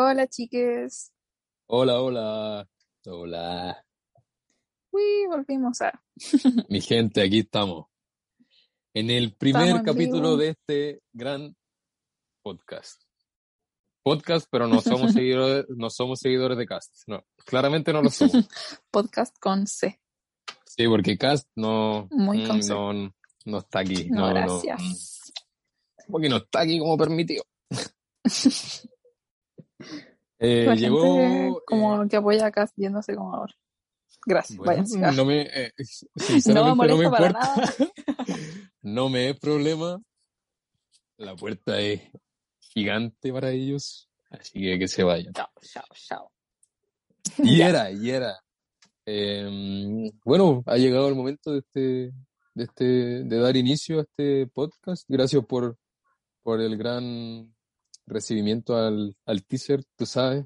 Hola, chiques. Hola, hola. Hola. Uy, volvimos a. Mi gente, aquí estamos. En el primer Estamos capítulo de este gran podcast. Podcast, pero no somos seguidores, no somos seguidores de Cast. No, claramente no lo somos. Podcast con C. Sí, porque Cast no, Muy mm, no, no está aquí. No, gracias. mm, Porque no está aquí como permitido. Eh, La llegó. gente eh, como que apoya acá yéndose como ahora. Gracias. Bueno. Ah, no me, eh, no me no me molesta para importa. nada. No me es problema. La puerta es gigante para ellos, así que que se vayan. Chao, chao, chao. Y era, y era. Em, bueno, ha llegado el momento de este, de este, de dar inicio a este podcast. Gracias por, por el gran recibimiento al, al teaser, tú sabes.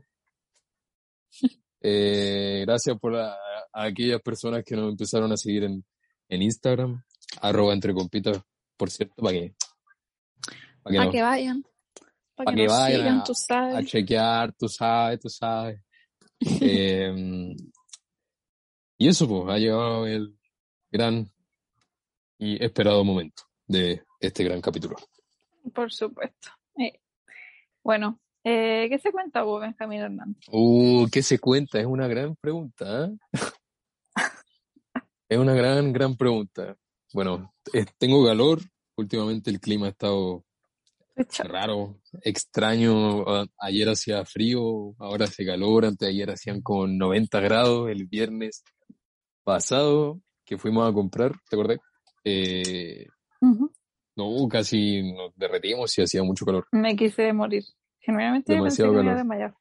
Eh, gracias por a, a aquellas personas que nos empezaron a seguir en, en Instagram, arroba entre compitas, por cierto, para que, para que vayan. Para Pa' que, que nos vayan sigan, a- tú a sabes. chequear, tú sabes, tú sabes. Em, y eso, pues, ha llegado el gran y esperado momento de este gran capítulo. Por supuesto. Eh, Bueno, eh, ¿qué se cuenta vos, Benjamín Hernández? Uh, ¿qué se cuenta? Es una gran pregunta, ¿eh? Es una gran, gran pregunta. Bueno, eh, tengo calor. Últimamente el clima ha estado raro, extraño. A- Ayer hacía frío, ahora hace calor. Antes de ayer hacían como 90 grados. El viernes pasado que fuimos a comprar, ¿te acordás? No, casi nos derretíamos y hacía mucho calor. Me quise morir. Generalmente pensé Demasiado que me iba a calor. desmayar.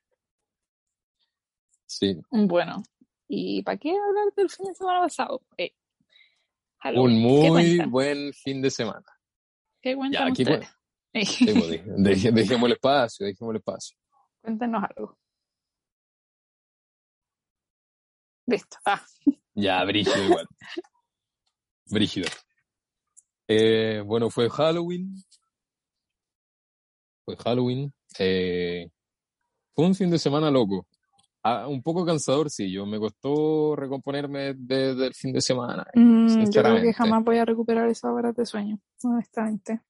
Sí, Bueno, ¿y para qué hablar del fin de semana pasado? Eh, un Halloween. ¿Qué muy buen fin de semana. ¿Qué cuentan aquí ustedes? Eh, Sí, pues, dej- dej- dejemos el espacio, dejemos el espacio. Cuéntenos algo. Listo. Ah, Ya, brígido igual. Brígido. Eh, bueno, fue Halloween. Fue Halloween. Eh, fue un fin de semana loco. Ah, un poco cansador, sí. Yo me costó recomponerme de- del fin de semana. mm, yo creo que jamás voy a recuperar esas horas de sueño, honestamente.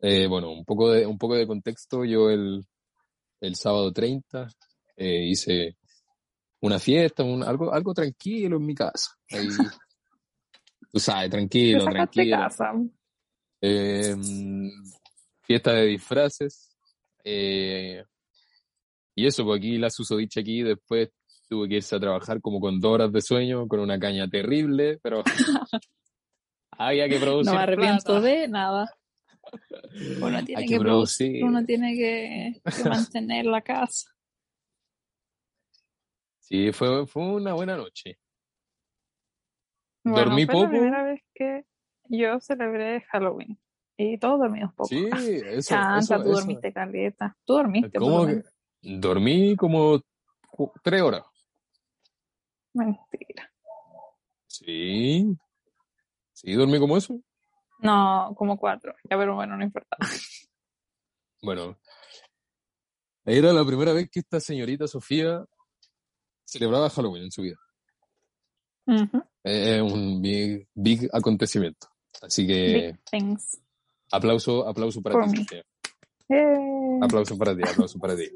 Eh, bueno, un poco de, un poco de contexto. Yo el, el sábado 30 eh, hice una fiesta, un, algo, algo tranquilo en mi casa. Ahí, tú sabes, tranquilo, tranquilo. casa. Eh, fiesta de disfraces. eh, y eso, pues aquí la susodicha aquí, después tuve que irse a trabajar como con dos horas de sueño, con una caña terrible, pero había que producir. No me arrepiento plata. de nada. Uno tiene Hay que, producir. uno tiene que, que mantener la casa. Sí, fue, fue una buena noche. Bueno, Dormí fue poco. la primera vez que yo celebré Halloween. Y todos dormimos poco. Sí, eso, Chanta, eso, tú eso. dormiste caleta. Tú dormiste, ¿Cómo que? Dormí como tres horas. Mentira. Sí. Sí, dormí como eso. No, como cuatro. Ya, pero bueno, no importa. Bueno, era la primera vez que esta señorita Sofía celebraba Halloween en su vida. Ujú. Es un big, big acontecimiento. Así que Big aplauso, aplauso para For ti, Aplauso para ti, aplauso para ti.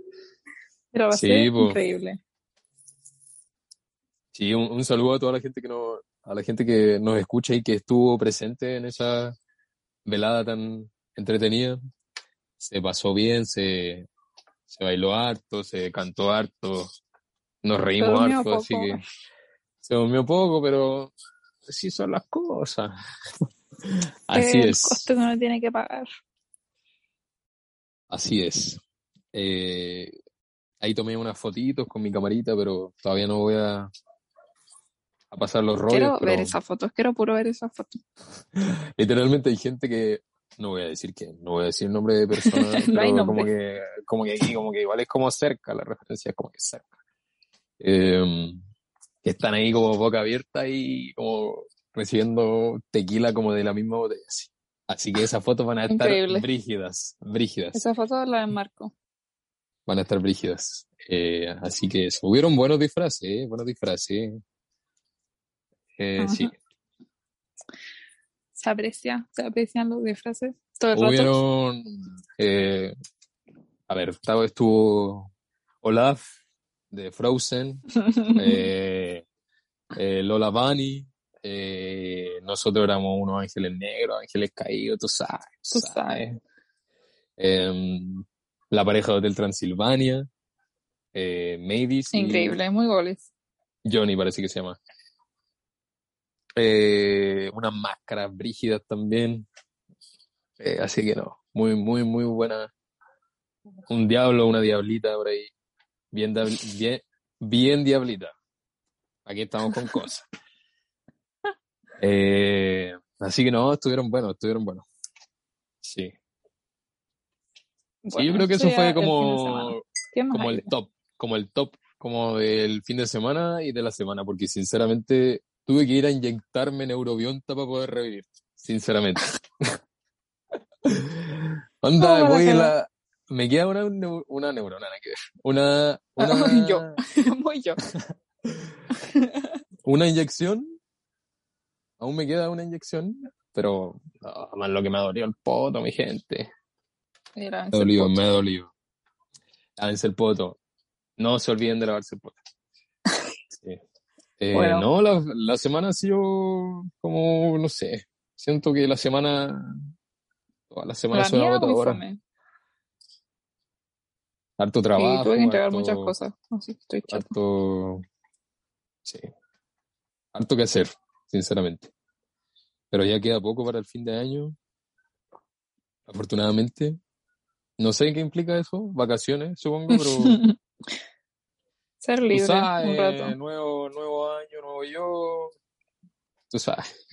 pero va a Sí, ser po. increíble. Sí, un, un saludo a toda la gente que nos, a la gente que nos escucha y que estuvo presente en esa velada tan entretenida. Se pasó bien, se, se bailó harto, se cantó harto, nos reímos harto, así que se durmió poco, pero así son las cosas. Así el es, costo que uno tiene que pagar. así es. Eh, ahí tomé unas fotitos con mi camarita, pero todavía no voy a, a pasar los rollos. Quiero pero- ver esas fotos, quiero puro ver esas fotos. Literalmente hay gente que, no voy a decir que, no voy a decir nombre de persona, No hay pero nombre. como que, como que aquí, como que igual es como cerca, la referencia es como que cerca. Eh, que están ahí como boca abierta y como recibiendo tequila como de la misma botella. Así, Así que esas fotos van a estar Increíble. brígidas, brígidas. Esa foto la enmarco. van a estar brígidas. Eh, así que eso. Hubieron buenos disfraces, ¿eh? buenos disfraces. Eh, sí. Se aprecia, se aprecian los disfraces todo el rato. Hubieron, eh, a ver, estaba, estuvo Olaf de Frozen, eh, Lola Bunny, eh, nosotros éramos unos ángeles negros, ángeles caídos, tú sabes. Tú sabes. Em, la pareja de Hotel Transilvania, eh, Mavis y Increíble, muy goles. Johnny parece que se llama. Eh, unas máscaras brígidas también. Eh, así que no, muy, muy, muy buena. Un diablo, una diablita por ahí. Bien, bien, bien diablita. Aquí estamos con cosas. Eh, así que no, estuvieron buenos, estuvieron buenos. Sí. Sí, yo Bueno, creo que eso fue el como, semana. ¿Qué más como el top, como el top, como del fin de semana y de la semana, porque sinceramente tuve que ir a inyectarme neurobionta para poder revivir, sinceramente. Onda, voy a la... Me queda una, una neurona, que ver. Una, una, Yo. Muy yo. Una inyección. Aún me queda una inyección, pero no, más lo que me ha dolido el poto, mi gente. Me ha dolido, me ha dolido. Lávense el poto. No se olviden de lavarse el poto. Sí. Eh, Bueno. No, la, la semana ha sido como, no sé. Siento que la semana. Semanas La son mía muy agotadoras. fome. Harto trabajo. tuve que entregar harto- muchas cosas. Así que estoy. Harto. Sí. Harto que hacer, sinceramente. Pero ya queda poco para el fin de año. Afortunadamente. No sé qué implica eso. Vacaciones, supongo, pero. Ser Tú libre sabes, un rato. nuevo, nuevo año, nuevo yo. Tú sabes.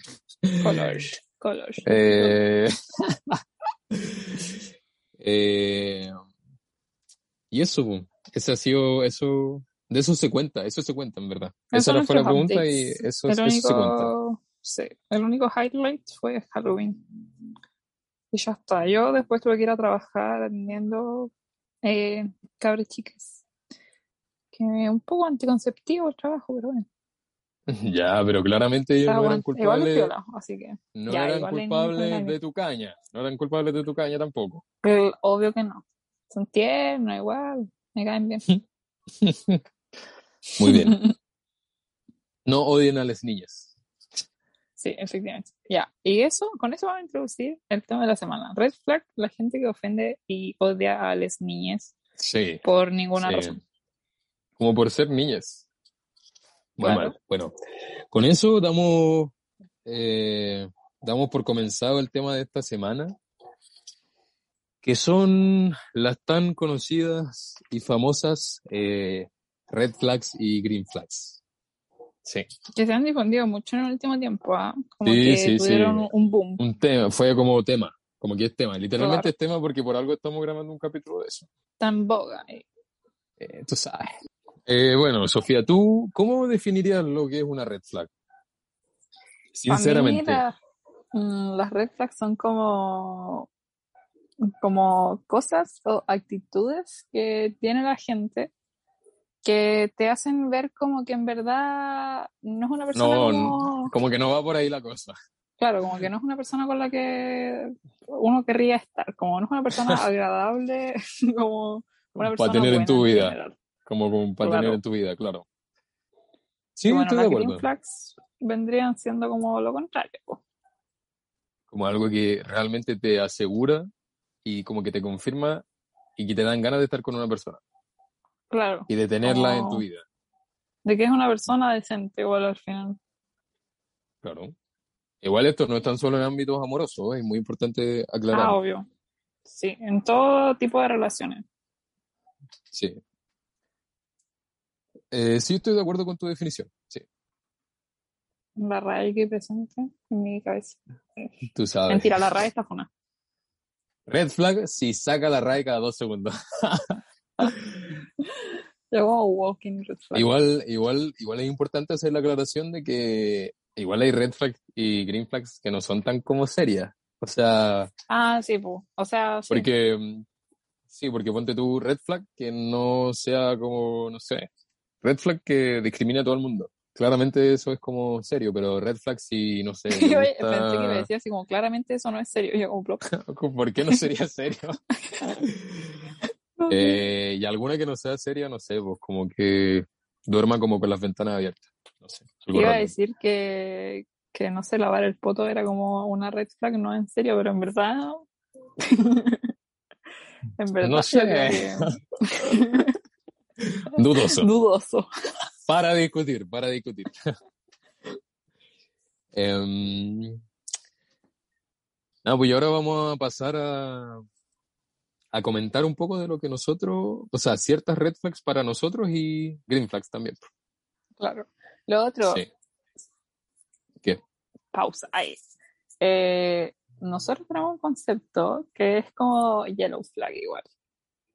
Colors. Colors. Eh, eh, y eso, ese ha sido, eso, de eso se cuenta, eso se cuenta en verdad. Esos Esa no fue la pregunta y eso, eso se cuenta. único, sí, el único highlight fue Halloween. Y ya está. Yo después tuve que ir a trabajar atendiendo eh, cabres chicas. Que un poco anticonceptivo el trabajo, pero bueno. Ya, pero claramente ellos no eran culpables, piola, así que. no Ya, eran culpables de tu caña, no eran culpables de tu caña tampoco. Obvio que no. Son tiernos, igual. Me caen bien. Muy bien. No odien a las niñas. Sí, efectivamente. Ya. Y eso, con eso vamos a introducir el tema de la semana. Red flag, la gente que ofende y odia a las niñas Sí. por ninguna Sí. razón. Como por ser niñas. Muy Claro. mal. Bueno, con eso damos, eh, damos por comenzado el tema de esta semana, que son las tan conocidas y famosas eh, red flags y green flags. Sí, Que se han difundido mucho en el último tiempo, ¿ah? Como Sí, que sí, sí. tuvieron un boom. un tema, fue como tema, como que es tema, literalmente Claro. es tema porque por algo estamos grabando un capítulo de eso. Tan boga. eh. Eh, tú sabes. Eh, bueno, Sofía, ¿tú cómo definirías lo que es una red flag? Sinceramente. Para mí, la- mm, las red flags son como, como cosas o actitudes que tiene la gente que te hacen ver como que en verdad no es una persona No, como, Como que no va por ahí la cosa. claro, como que no es una persona con la que uno querría estar, como no es una persona agradable, como una Para persona tener en tu vida. Como, como para Claro. tener en tu vida, claro. Sí, bueno, estoy de acuerdo. green flags vendrían siendo como lo contrario. Como algo que realmente te asegura y como que te confirma y que te dan ganas de estar con una persona Claro, y de tenerla en tu Como- vida. de que es una persona decente igual al final. Claro. Igual esto no es tan solo en ámbitos amorosos, es muy importante aclarar. Ah, obvio. Sí, en todo tipo de relaciones. Sí. Eh, sí, estoy de acuerdo con tu definición. Sí, La RAE que presente en mi cabeza. tú sabes. Mentira, la RAE está funa. Red flag si saca la RAE cada dos segundos. Walking red flag. Igual, igual, igual es importante hacer la aclaración de que igual hay red flags y green flags que no son tan como serias. O sea, Ah, sí, pues. O sea, sí. porque, Sí, porque ponte tu red flag que no sea como, no sé, red flag que discrimina a todo el mundo. Claramente eso es como serio, pero red flag si, no sé, Yo gusta- pensé que me decía así como, claramente eso no es serio. Yo como, "Bro, ¿Por qué no sería serio? Eh, y alguna que no sea seria, no sé, pues como que duerma como con las ventanas abiertas. No sé. algo Iba a raro. decir que, que no sé, lavar el poto era como una red flag, no en serio, pero en verdad. en verdad, No sé. que- Dudoso. dudoso. Para discutir, para discutir. Em, ah, pues y ahora vamos a pasar a, a comentar un poco de lo que nosotros, o sea, ciertas red flags para nosotros y green flags también. Claro. Lo otro, Sí. ¿Qué? pausa ahí. Eh, nosotros tenemos un concepto que es como yellow flag igual.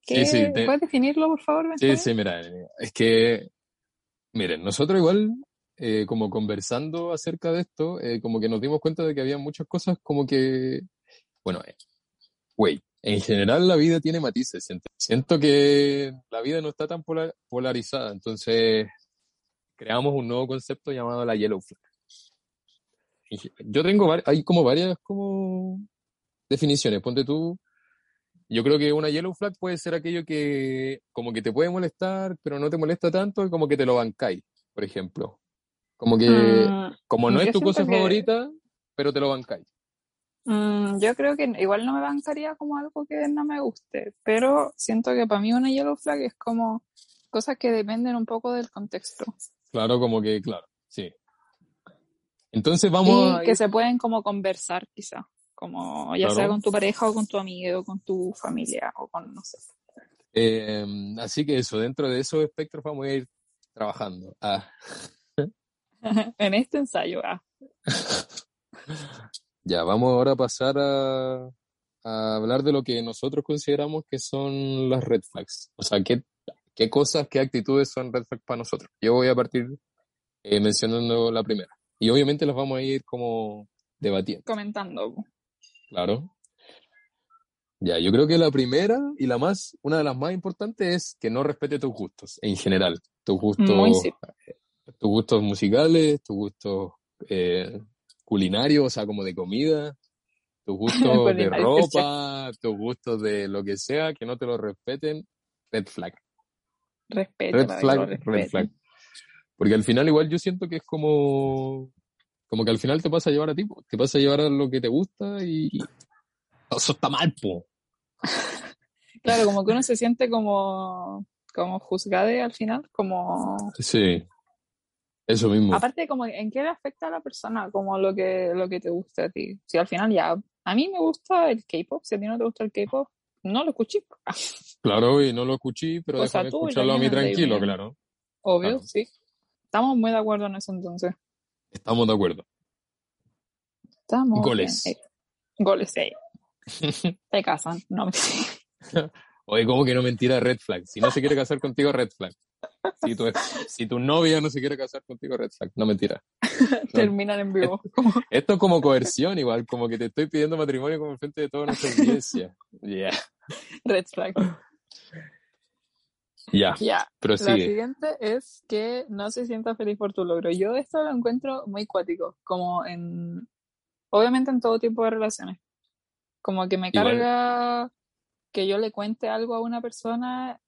Sí, ¿Qué- sí, te- ¿Puedes definirlo, por favor? Sí, sí, mira, es que, miren, nosotros igual, eh, como conversando acerca de esto, eh, como que nos dimos cuenta de que había muchas cosas como que, bueno, güey, en general la vida tiene matices. Siento, que la vida no está tan polar- polarizada, entonces creamos un nuevo concepto llamado la yellow flag. Yo tengo, hay como varias como definiciones. Ponte tú, yo creo que una yellow flag puede ser aquello que como que te puede molestar, pero no te molesta tanto y como que te lo bancáis, por ejemplo. Como que, Mm, como no yo es tu cosa que- favorita, pero te lo bancáis. Mm, yo creo que igual no me bancaría como algo que no me guste, pero siento que para mí una yellow flag es como cosas que dependen un poco del contexto Claro, como que, claro, sí. Entonces vamos y que se pueden como conversar quizá, como ya sea con tu pareja o con tu amigo, con tu familia o con, no sé. eh, así que eso, dentro de esos espectros vamos a ir trabajando. Ah, en este ensayo, ah, ya, vamos ahora a pasar a, a hablar de lo que nosotros consideramos que son las red flags. O sea, qué, qué cosas, qué actitudes son red flags para nosotros. Yo voy a partir eh, mencionando la primera. Y obviamente las vamos a ir como debatiendo. comentando. Claro. Ya, yo creo que la primera y la más, una de las más importantes es que no respete tus gustos en general. Tus gustos, sí. tus gustos musicales, tus gustos eh, culinarios, o sea, como de comida, tus gustos de ropa, tus gustos de lo que sea, que no te lo respeten, red flag. Respeto. Red flag, red flag. Porque al final igual yo siento que es como, como que al final te pasa a llevar a ti, te pasa a llevar a lo que te gusta y eso está mal, po. Claro, como que uno se siente como, como juzgade al final, como... Sí, eso mismo. Aparte, como en qué le afecta a la persona, como lo que, lo que te gusta a ti. Si al final ya, a mí me gusta el K-pop, si a ti no te gusta el K-pop, no lo escuché. Claro, y no lo escuché, pero sea, déjame tú escucharlo a mí tranquilo, claro. Obvio, Claro. sí. Estamos muy de acuerdo en eso entonces. Estamos de acuerdo. Estamos Goles. bien. Eh, goles, eh. Te casan, no me Oye, ¿cómo que no mentira red flag? Si no se quiere casar contigo, red flag. Si tu, si tu novia no se quiere casar contigo, red flag. No mentira. terminan en vivo. Esto es como coerción igual, como que te estoy pidiendo matrimonio como frente de toda nuestra audiencia. Ya, red flag. ya, Ya. La siguiente es que no se sienta feliz por tu logro. Yo esto lo encuentro muy cuático, como en, obviamente en todo tipo de relaciones. Como que me Igual. carga que yo le cuente algo a una persona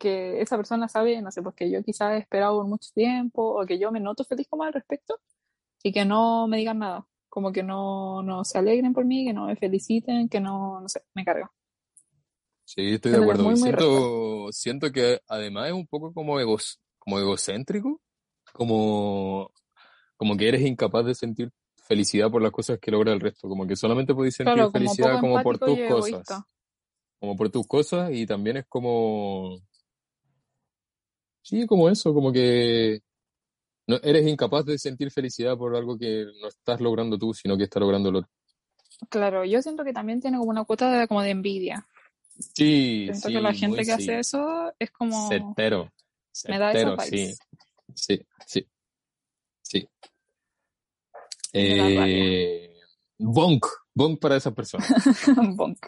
que esa persona sabe, no sé, pues que yo quizás he esperado por mucho tiempo o que yo me noto feliz como al respecto y que no me digan nada. Como que no, no se alegren por mí, que no me feliciten, que no, no sé, me carga. Sí, estoy de acuerdo. muy, muy siento, siento que además es un poco como egos, como egocéntrico, como, como que eres incapaz de sentir felicidad por las cosas que logra el resto, como que solamente puedes sentir Claro, felicidad como por tus cosas, egoísta. como por tus cosas y también es como, sí, como eso, como que no, eres incapaz de sentir felicidad por algo que no estás logrando tú, sino que está logrando el otro. Claro, yo siento que también tiene como una cuota de, como de envidia. Sí, Siento sí, que la gente que sí. hace eso es como... Certero. Me da esa sí. Sí, sí. Sí. Eh, bonk. Bonk para esas personas. Bonk.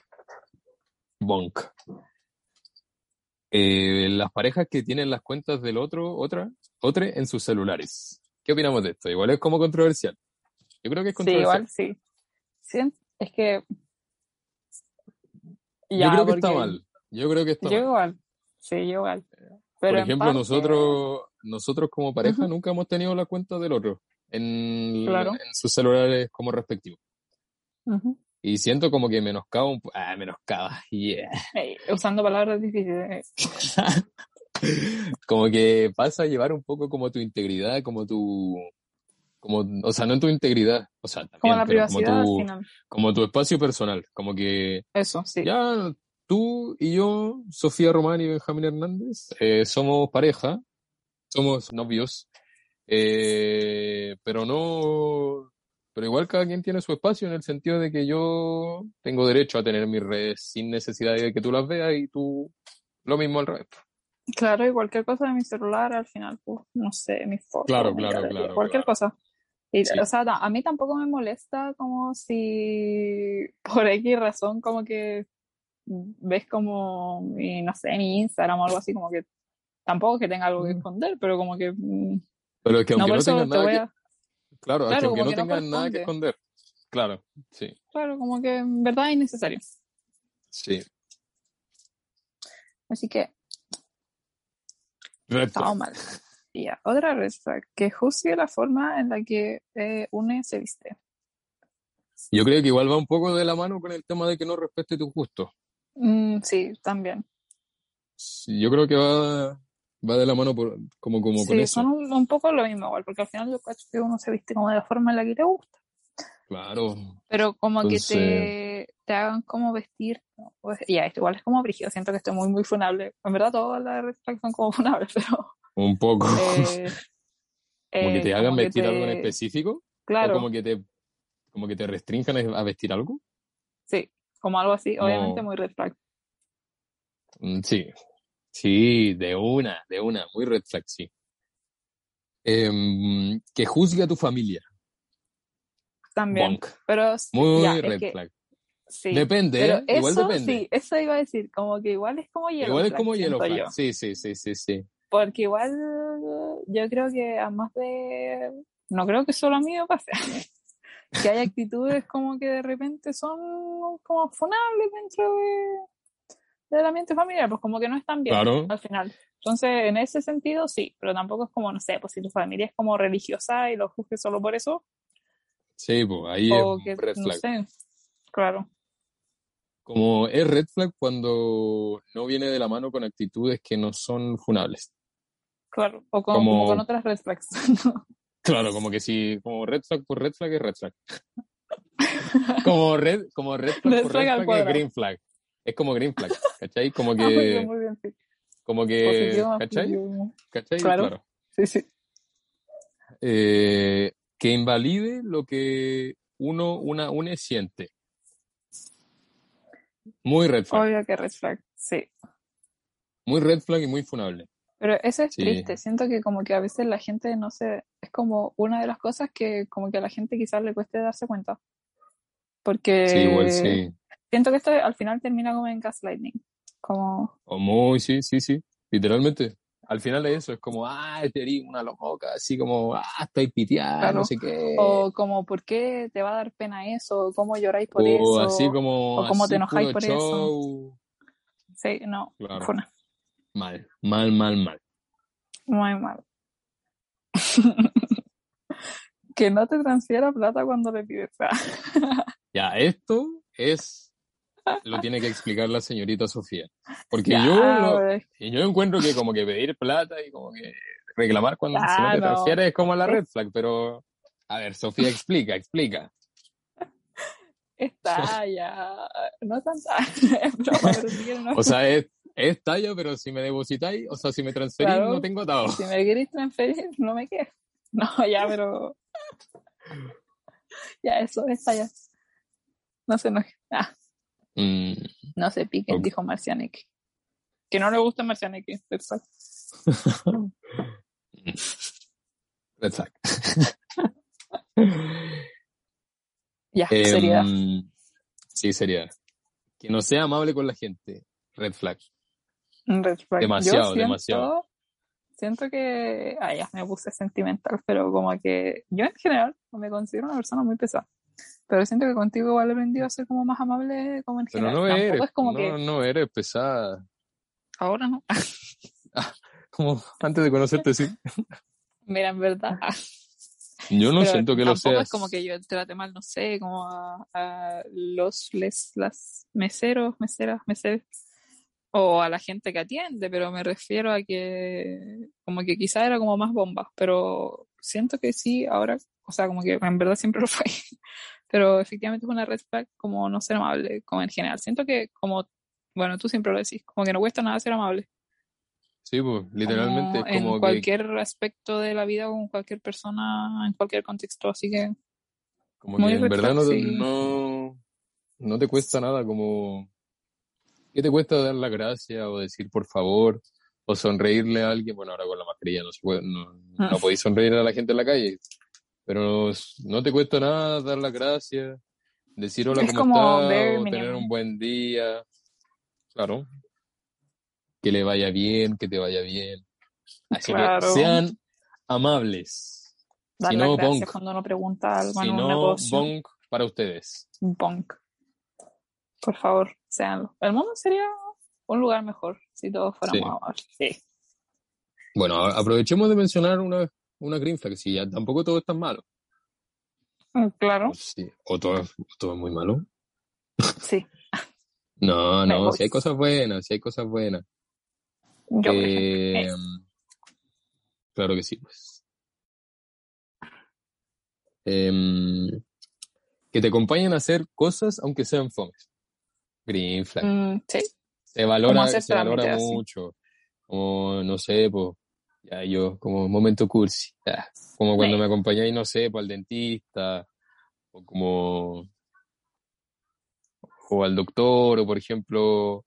Bonk. Eh, las parejas que tienen las cuentas del otro, otra, otra en sus celulares. ¿Qué opinamos de esto? Igual es como controversial. Yo creo que es Sí, controversial. igual sí. Sí, es que. Yo creo que está mal. Yo creo que está Yo mal. igual. Sí, yo igual. Por Pero ejemplo, parte- nosotros, nosotros como pareja nunca hemos tenido la cuenta del otro en, Claro. en sus celulares como respectivos. Ujú. Y siento como que menoscaba un Ah, menoscaba. Yeah. Eh, usando palabras difíciles. como que pasa a llevar un poco como tu integridad, como tu. Como, o sea, no tu integridad, o sea, también, Como la pero privacidad como tu, como tu espacio personal. Como que Eso, sí. ya tú y yo, Sofía Román y Benjamín Hernández, eh, somos pareja, somos novios, eh, pero no, pero igual cada quien tiene su espacio en el sentido de que yo tengo derecho a tener mis redes sin necesidad de que tú las veas y tú lo mismo al revés. Claro, y cualquier cosa de mi celular al final, pues, no sé, mis fotos. Claro, mi claro, galería, claro, Cualquier claro. cosa. Y, Sí. O sea, a mí tampoco me molesta como si por X razón como que ves como, mi, no sé, mi Instagram o algo así, como que tampoco que tenga algo que Mm. esconder, pero como que mm, Pero es que no aunque no eso tengan te nada a... claro, Claro, como no que no tengan nada que esconder, claro, sí, Claro, como que en verdad es innecesario. sí. Así que estaba mal. Y ya, otra red flag, que juzgue la forma en la que eh, une se viste. Yo creo que igual va un poco de la mano con el tema de que no respete tus gustos. Mm, sí, también. Sí, Yo creo que va, va de la mano por, como, como con Sí, eso. son un, un poco lo mismo igual, porque al final yo cacho que uno se viste como de la forma en la que te gusta, Claro. pero como Entonces- que te, te hagan como vestir. Pues, ya, esto igual es como brígido, siento que estoy muy, muy funable. En verdad todas las red flags son como funables, pero... Un poco. eh, como que eh, te hagan como que vestir algo en específico. Claro, O como que te, como que te restrinjan a vestir algo. sí, como algo así, obviamente No. muy red flag. Mm, Sí. Sí, de una, de una. Muy red flag, sí. Em, que juzgue a tu familia. También, Bonk. pero Muy ya, red flag. sí. Depende, Pero ¿eh? Igual eso depende. sí, eso iba a decir, como que igual es como yellow Igual es como yo. Sí, sí, sí, sí, sí. Porque igual yo creo que a más de... No creo que solo a mí me pase. que hay actitudes como que de repente son como funables dentro de, del ambiente familiar, pues como que no están bien Claro. al final. Entonces, en ese sentido, sí, pero tampoco es como, no sé, pues si tu familia es como religiosa y lo juzgues solo por eso, Sí, pues ahí o es que, red no flag. sé, claro, Como es red flag cuando no viene de la mano con actitudes que no son funables. claro, o como, Como- como con otras red flags. Claro, como que si, como red flag por red flag es red flag. Como red, como red flag Red por flag red flag es green flag. Es como green flag, ¿cachai? Como Ah, muy bien, que, muy bien, sí. como que, Positivo, ¿cachai? positivo. ¿Cachai? Claro. Claro. Sí, sí. Eh, que invalide lo que uno, una, une siente. Muy red flag. Obvio que red flag, sí. Muy red flag y muy funable. Pero eso es Sí. triste, siento que como que a veces la gente no se, es como una de las cosas que como que a la gente quizás le cueste darse cuenta. Porque Sí, igual sí. Siento que esto al final termina como en gaslighting. Como, O muy, sí, sí, sí. Literalmente. Al final de eso es como, ah, te eres una loca, así como, ah, estáis piteada, Claro. no sé qué. o como, ¿por qué te va a dar pena eso? ¿Cómo lloráis por O eso? así como, o cómo te enojáis por eso. Sí, no, Claro. fue una- Mal, mal, mal, mal. muy mal. que no te transfiera plata cuando le pides. Ya, esto es, lo tiene que explicar la señorita Sofía. Porque Ya, yo, lo- pues, y yo encuentro que como que pedir plata y como que reclamar cuando si no te transfieres es como la red flag, pero, a ver, Sofía, explica, explica. Está ya, no tanta, es broma, pero no. O sea, es, es talla, pero si me depositáis, o sea, si me transferís, Claro. no tengo atado. si me queréis transferir, no me quedes. No, ya, pero. Ya, eso, está ya. No se enoje. Ah, Mm, no se piquen, dijo Marcianek. Que no le gusta Marcianek, perfecto. red flag. Ya, Em, seriedad. Sí, seriedad. Que no sea amable con la gente. Red flag. Red flag. Demasiado, siento- demasiado. Siento que, ah, ya me puse sentimental, pero como que yo en general me considero una persona muy pesada. Pero siento que contigo igual he aprendido a ser como más amable como en Pero general. no Tampoco eres, es como no, que no eres pesada. ahora no. Como antes de conocerte, sí. Mira, en verdad. Yo no Pero siento que lo seas. es como que yo trate mal, no sé, como a, a los, les, las meseros, meseras, meseros, o a la gente que atiende, pero me refiero a que como que quizá era como más bomba, pero siento que sí, ahora, o sea, como que en verdad siempre lo fue, pero efectivamente es una red flag como no ser amable, como en general. Siento que como, bueno, tú siempre lo decís, como que no cuesta nada ser amable. Sí, pues, literalmente como es como en que cualquier aspecto de la vida con cualquier persona, en cualquier contexto, así que Como Muy que en verdad no, sí. no, no te cuesta nada, como... ¿Qué te cuesta dar la gracia o decir por favor o sonreírle a alguien? Bueno, ahora con la mascarilla no se puede, no, no podéis sonreír a la gente en la calle, pero no te cuesta nada dar las gracias, decir hola, Es ¿cómo como o tener un buen día. Claro. Que le vaya bien, que te vaya bien. Así Claro. que sean amables. dar Si las no, gracias bonk. cuando uno pregunta algo Si en un no, negocio. bonk para ustedes. Bonk. Por favor, seanlo. El mundo sería un lugar mejor si todos fuéramos Sí. amables. Sí. Bueno, aprovechemos de mencionar una, una green flag, si ya tampoco todo es tan malo. Mm, Claro, O, sí, o todo, todo es muy malo. sí. No, no, si hay cosas buenas, si hay cosas buenas. Yo. Eh, claro que sí, pues. Em, que te acompañen a hacer cosas aunque sean fomes. Green flag. mm, sí. Se valora, se valora así. mucho. Como, no sé, pues, ya yo, como momento cursi. ya. Como cuando Sí. me acompañáis, no sé, pues al dentista, o como, o al doctor, o por ejemplo,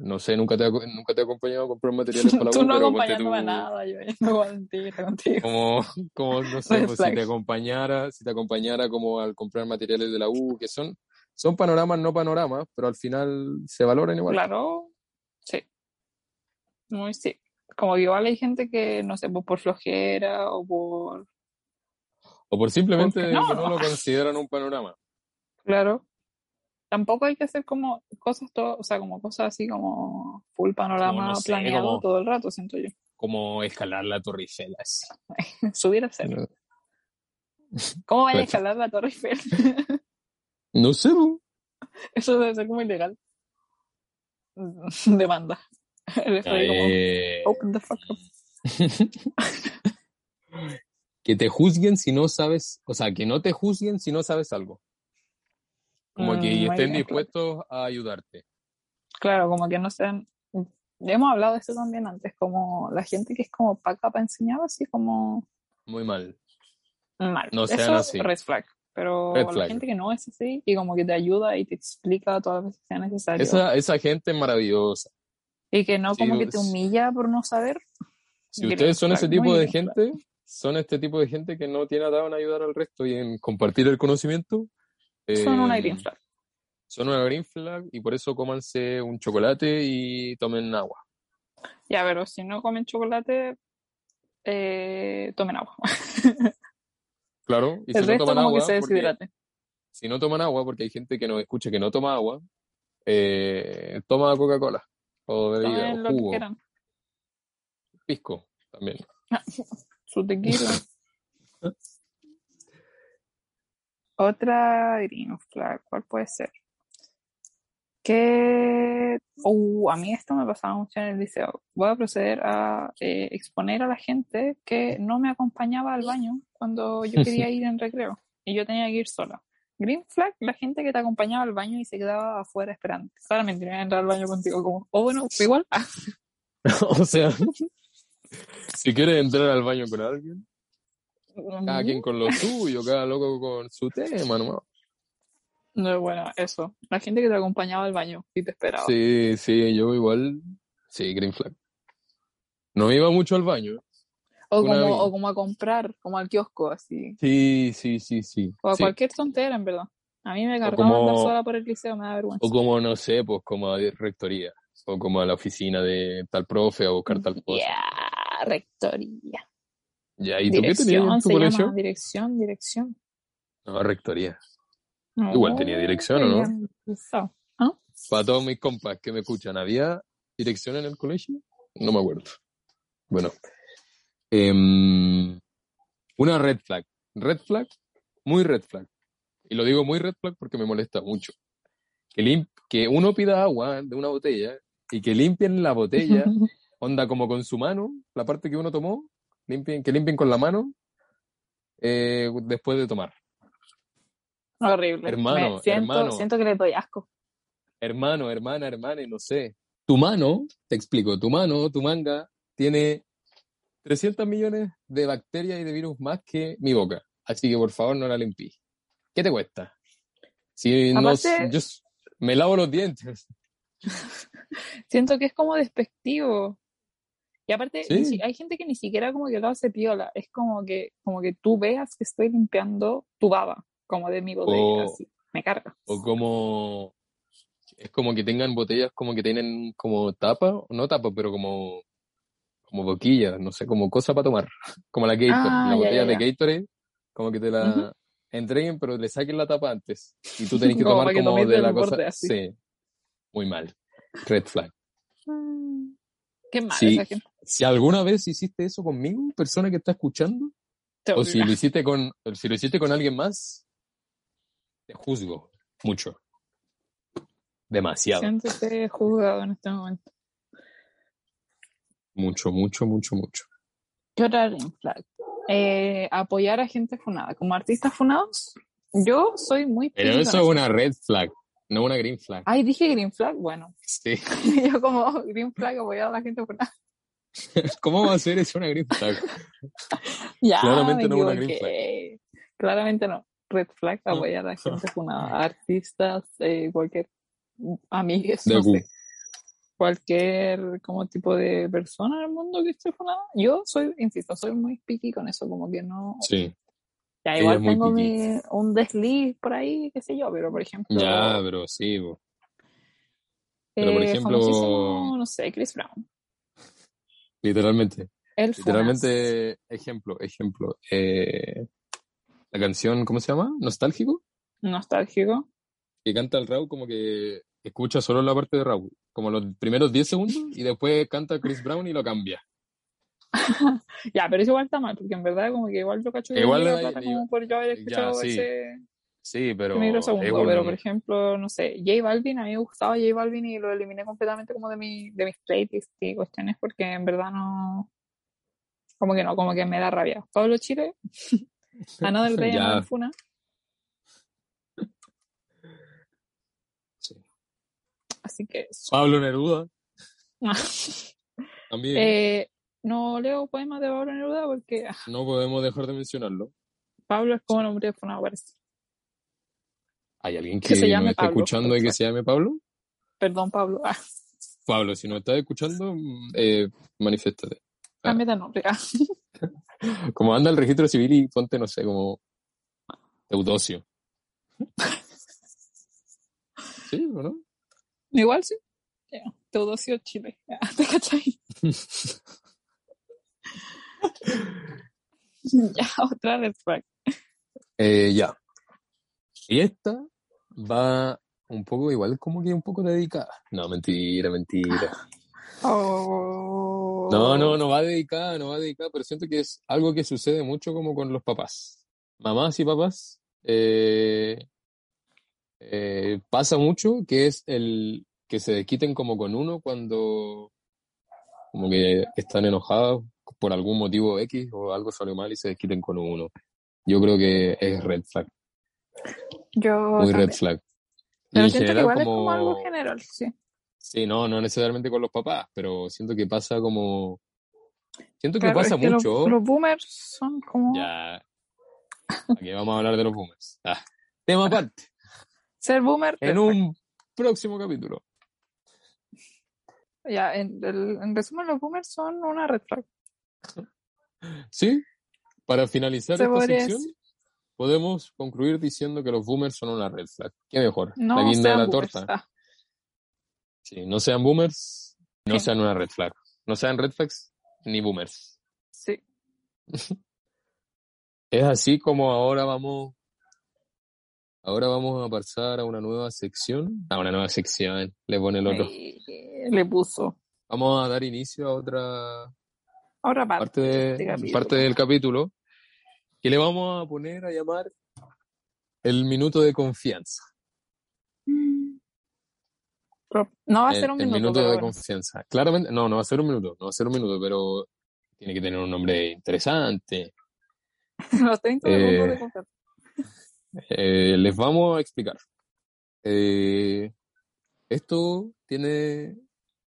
no sé, nunca te, nunca te he acompañado a comprar materiales para la Tú U, no acompañándome a nada, yo yendo contigo, como, como no sé, pues, si te acompañara, si te acompañara como al comprar materiales de la U, que son, son panoramas, no panoramas, pero al final se valoran igual. Claro, sí. Muy sí. Como que igual hay gente que, no sé, pues por flojera o por... O por simplemente Porque no, que no no. lo consideran un panorama. Claro. Tampoco hay que hacer como cosas todo, o sea, como cosas así como full panorama no sé, planeado como- todo el rato, siento yo. Como escalar la Torre Eiffel. Subir a cerro. ¿Cómo vaya a escalar la Torre Eiffel? No sé. Eso debe ser como ilegal. Demanda. Como, Eh, open the fuck up. que te juzguen si no sabes, o sea, que no te juzguen si no sabes algo. Como que Mm, estén dispuestos a ayudarte. Claro, como que no sean. Hemos hablado de esto también antes, como la gente que es como paca para enseñar, así como Muy mal. mal. No sean Eso, así. red flag. Pero Red la flag. gente que no es así y como que te ayuda y te explica todas las veces que sea necesario. Esa, esa gente es maravillosa. Y que no Sí, como que te humilla por no saber. Si ustedes son ese tipo de gente, son este tipo de gente que no tiene atado en ayudar al resto y en compartir el conocimiento. Son una eh, green flag. Son una green flag y por eso cómanse un chocolate y tomen agua. Ya, pero si no comen chocolate, eh, tomen agua. Claro, y si El no resto toman como agua, que se porque- deshidrate. si no toman agua, porque hay gente que nos escucha que no toma agua, eh, toma Coca-Cola o bebida Tomen o lo que jugo, quieran. pisco también. Su tequila. Otra green flag, ¿cuál puede ser? Que, uh, a mí esto me pasaba mucho en el liceo. Voy a proceder a eh, exponer a la gente que no me acompañaba al baño cuando yo quería ir en recreo y yo tenía que ir sola. Green flag, la gente que te acompañaba al baño y se quedaba afuera esperando. Claramente iba a entrar al baño contigo como, o bueno, igual. ah, o sea, si quieres entrar al baño con alguien, cada quien con lo suyo, cada loco con su tema nomás. No, bueno, eso. La gente que te acompañaba al baño y te esperaba. Sí, sí, yo igual, sí, green flag. No iba mucho al baño. O como, o como a comprar, como al kiosco, así. Sí, sí, sí, sí. O a sí. cualquier tontera, en verdad. A mí me cargaba como- andar sola por el liceo, me da vergüenza. O como, no sé, pues como a rectoría. o como a la oficina de tal profe a buscar tal cosa. Ya, rectoría. Ya, ¿y tú qué tenías en Dirección tu se colegio? llama, dirección, dirección. No, rectoría. Igual tenía dirección, ¿o no? pensado. ¿Ah? Para todos mis compas que me escuchan, ¿había dirección en el colegio? No me acuerdo. Bueno. Em, una red flag. Red flag, muy red flag. Y lo digo muy red flag porque me molesta mucho. Que, lim- que uno pida agua de una botella y que limpien la botella, onda como con su mano, la parte que uno tomó, limpien, que limpien con la mano eh, después de tomar. Horrible. Hermano, siento, hermano. siento que le doy asco. hermano, hermana, hermana, y no sé. Tu mano, te explico, tu mano, tu manga, tiene 300 millones de bacterias y de virus más que mi boca. Así que por favor no la limpies. ¿Qué te cuesta? Si no, yo me lavo los dientes. Siento que es como despectivo. Y aparte, Sí. hay gente que ni siquiera como que lo hace piola. Es como que, como que tú veas que estoy limpiando tu baba, como de mi botella. O- así. Me carga. O como, es como que tengan botellas como que tienen como tapa, no tapa, pero como, como boquillas, no sé, como cosa para tomar. Como la Gatorade, Ah, la botella de. Gatorade, como que te la entreguen, pero le saquen la tapa antes. Y tú tenés que Como tomar que como de la cosa. así. Sí, muy mal. Red flag. Mm, Qué mal Sí. esa gente. Si alguna vez hiciste eso conmigo, persona que está escuchando, Te o si lo hiciste con, si lo hiciste con alguien más, te juzgo mucho. Demasiado. Siéntete juzgado en este momento. Mucho, mucho, mucho, mucho. ¿Qué otra green flag? Eh, apoyar a gente funada. Como artistas funados, yo soy muy Pero eso es una red flag, no una green flag. Ay, dije green flag. Bueno, Sí. yo como green flag apoyar a la gente funada. ¿Cómo va a ser eso una green flag? Ya, Claramente me no una green equivoqué. Claramente no. Red flag No. apoyar a la gente funada. Artistas, eh, cualquier amigues, De no sé. Cualquier como tipo de persona en el mundo que esté funada. Yo soy, insisto, soy muy picky con eso, como que no. Sí. Ya igual tengo mi, un desliz por ahí, qué sé yo, pero por ejemplo. Ya, pero sí. bo. pero por eh, ejemplo- no sé, Chris Brown. Literalmente. Literalmente, ejemplo, ejemplo. Eh, la canción, ¿cómo se llama? ¿Nostálgico? Nostálgico. Que canta el Raúl como que escucha solo la parte de Raúl, como los primeros 10 segundos, y después canta Chris Brown y lo cambia. Ya, pero eso igual está mal, porque en verdad como que igual yo cacho que Igual le- plata como por yo haber ya, escuchado sí, ese Sí, pero. pero por ejemplo, no sé, J Balvin, a mí me gustaba J Balvin y lo eliminé completamente como de mi, de mis playlists y cuestiones porque en verdad no, como que no, como que me da rabia. Pablo Chile, Another Day, Ya. Another Funa. Sí. Así que. Pablo Neruda también. Eh, no leo poemas de Pablo Neruda porque ah, No podemos dejar de mencionarlo. Pablo es como nombre de Funa, parece. ¿Hay alguien que, Que se llame está Pablo, escuchando y que se llame Pablo? Perdón, Pablo. Ah, Pablo, si nos estás escuchando, eh, manifiéstate. Ah. de nombre. Ah. Como anda el registro civil y ponte, no sé, como Teodosio. ¿Sí o no? Igual sí. Ya, Teodosio Chile. Ya, ¿Te cachai? ya, otra red flag. Eh, ya. Y esta va un poco, igual como que un poco dedicada. No, mentira, mentira. Oh. No, no, no va dedicada, no va dedicada, pero siento que es algo que sucede mucho como con los papás. Mamás y papás, eh, eh, pasa mucho que es el que se desquiten como con uno cuando como que están enojados por algún motivo X o algo salió mal y se desquiten con uno. Yo creo que es red flag, Yo muy también. red flag. Y Pero en siento que igual es como como- algo general, sí. Sí, no, no necesariamente con los papás, pero siento que pasa como... Siento que Claro, pasa es que los- mucho. Los, boomers son como Ya. Aquí vamos a hablar de los boomers. Ah, tema aparte, ser boomer. en un próximo capítulo. Ya, en, el- en resumen, los boomers son una red flag. ¿Sí? Para finalizar esta sección, decir. podemos concluir diciendo que los boomers son una red flag. ¿Qué mejor? No la guinda de la boomers. torta. Ah, Sí, no sean boomers, no Sí. sean una red flag. No sean red flags ni boomers. Sí. Es así como ahora vamos. Ahora vamos a pasar a una nueva sección. A una nueva sección, le pone el otro. Eh, le puso. Vamos a dar inicio a otra Ahora parte. parte, de- este capítulo. parte del capítulo que le vamos a poner a llamar el minuto de confianza. No va a El, ser un el minuto, minuto pero de bueno. confianza. Claramente, no, no va a ser un minuto, no va a ser un minuto, pero tiene que tener un nombre interesante. 30 segundos Eh, de confianza. Eh, les vamos a explicar. Eh, esto tiene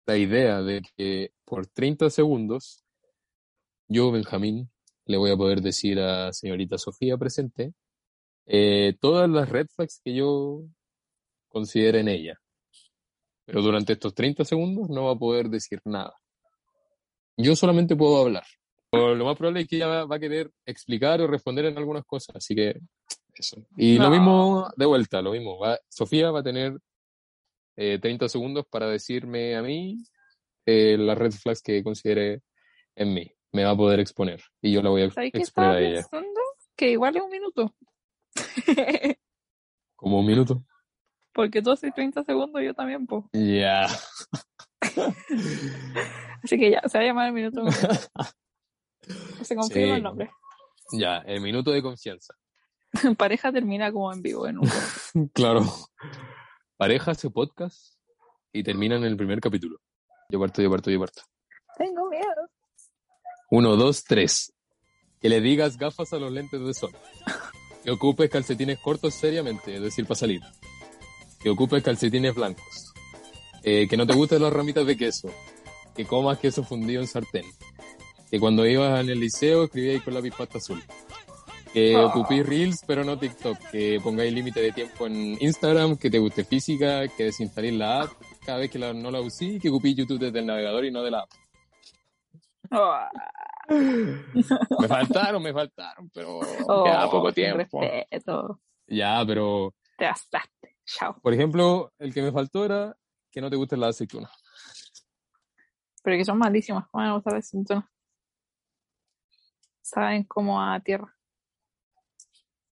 la idea de que por 30 segundos yo, Benjamín, le voy a poder decir a señorita Sofía presente eh, todas las red flags que yo considere en ella. Pero durante estos 30 segundos no va a poder decir nada. Yo solamente puedo hablar. Pero lo más probable es que ella va, a querer explicar o responder en algunas cosas. Así que eso. Y lo mismo de vuelta, lo mismo. Va- Sofía va a tener eh, 30 segundos para decirme a mí eh, las red flags que considere en mí. Me va a poder exponer. Y yo la voy a ¿Sabes qué exponer estaba a ella. pensando? Que igual es un minuto. Como un minuto. Porque tú haces 30 segundos, yo también, pues. Ya. Así que ya, se va a llamar el minuto. Se confirma Sí. el nombre. Ya, el minuto de confianza. Pareja termina como en vivo en un Claro. Pareja hace podcast y termina en el primer capítulo. Yo parto, yo parto, yo parto. Tengo miedo. Uno, dos, tres. Que le digas gafas a los lentes de sol. Que ocupes calcetines cortos seriamente, es decir, para salir. Que ocupes calcetines blancos. Eh, que no te gusten las ramitas de queso. Que comas queso fundido en sartén. Que cuando ibas en el liceo escribíais con lápiz pasta azul. Que Oh. ocupéis Reels, pero no TikTok. Que pongáis límite de tiempo en Instagram. Que te guste física. Que desinstaléis la app cada vez que la- no la uséis. Que ocupéis YouTube desde el navegador y no de la app. Oh, Me faltaron, me faltaron, pero oh, queda poco tiempo. respeto. Ya, pero, Te gastaste. Chao. por ejemplo, el que me faltó era que no te gusten las aceitunas. Pero que son malísimas. ¿Cómo no sabes sintomas? Saben como a tierra.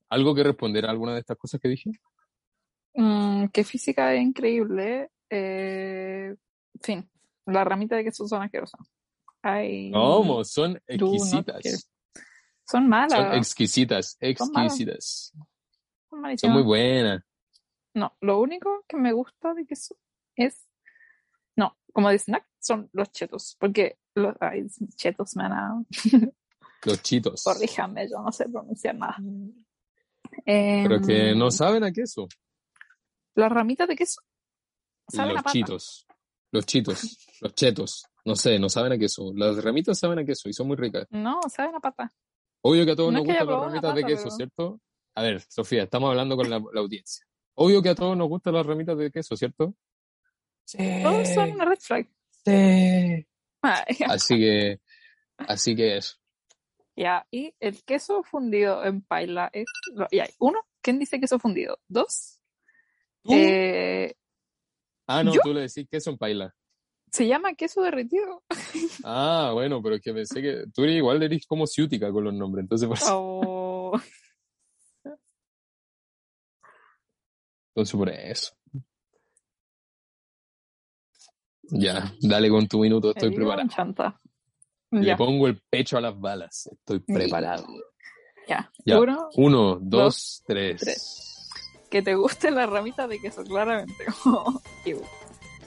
¿Algo que responder a alguna de estas cosas que dije? Mm, que física es increíble. Eh, en fin, la ramita de queso son asquerosas. Ay, ¿Cómo? Son exquisitas. Son malas. Son exquisitas, Son malas. exquisitas. son Son muy buenas. No, lo único que me gusta de queso es. No, como de snack son los chetos. Porque los ay, chetos me. Los chitos. Corríjame, yo no sé pronunciar nada. Em, Pero que no saben a queso. Las ramitas de queso saben Los chitos. Los chitos. Los chetos. No sé, no saben a queso. Las ramitas saben a queso y son muy ricas. No, saben a pata. Obvio que a todos No nos es gustan las ramitas de queso, pero- ¿cierto? A ver, Sofía, estamos hablando con la, la audiencia. Obvio que a todos nos gustan las ramitas de queso, ¿cierto? Sí. Todos son una red flag. Sí. Así que, así que eso. Ya, y el queso fundido en paila es. lo- Ya, uno, ¿quién dice queso fundido? Dos, ¿Tú? eh, ah, no, ¿yo? tú le decís queso en paila. se llama queso derretido. Ah, bueno, pero es que pensé que tú eres igual eres como ciútica con los nombres, entonces por Oh, entonces por eso. Ya, dale con tu minuto, estoy preparado. un Le pongo el pecho a las balas, estoy preparado. ya. Ya. Uno, Uno, dos, Dos, tres. tres. que te gusten las ramitas de queso, claramente. Ew.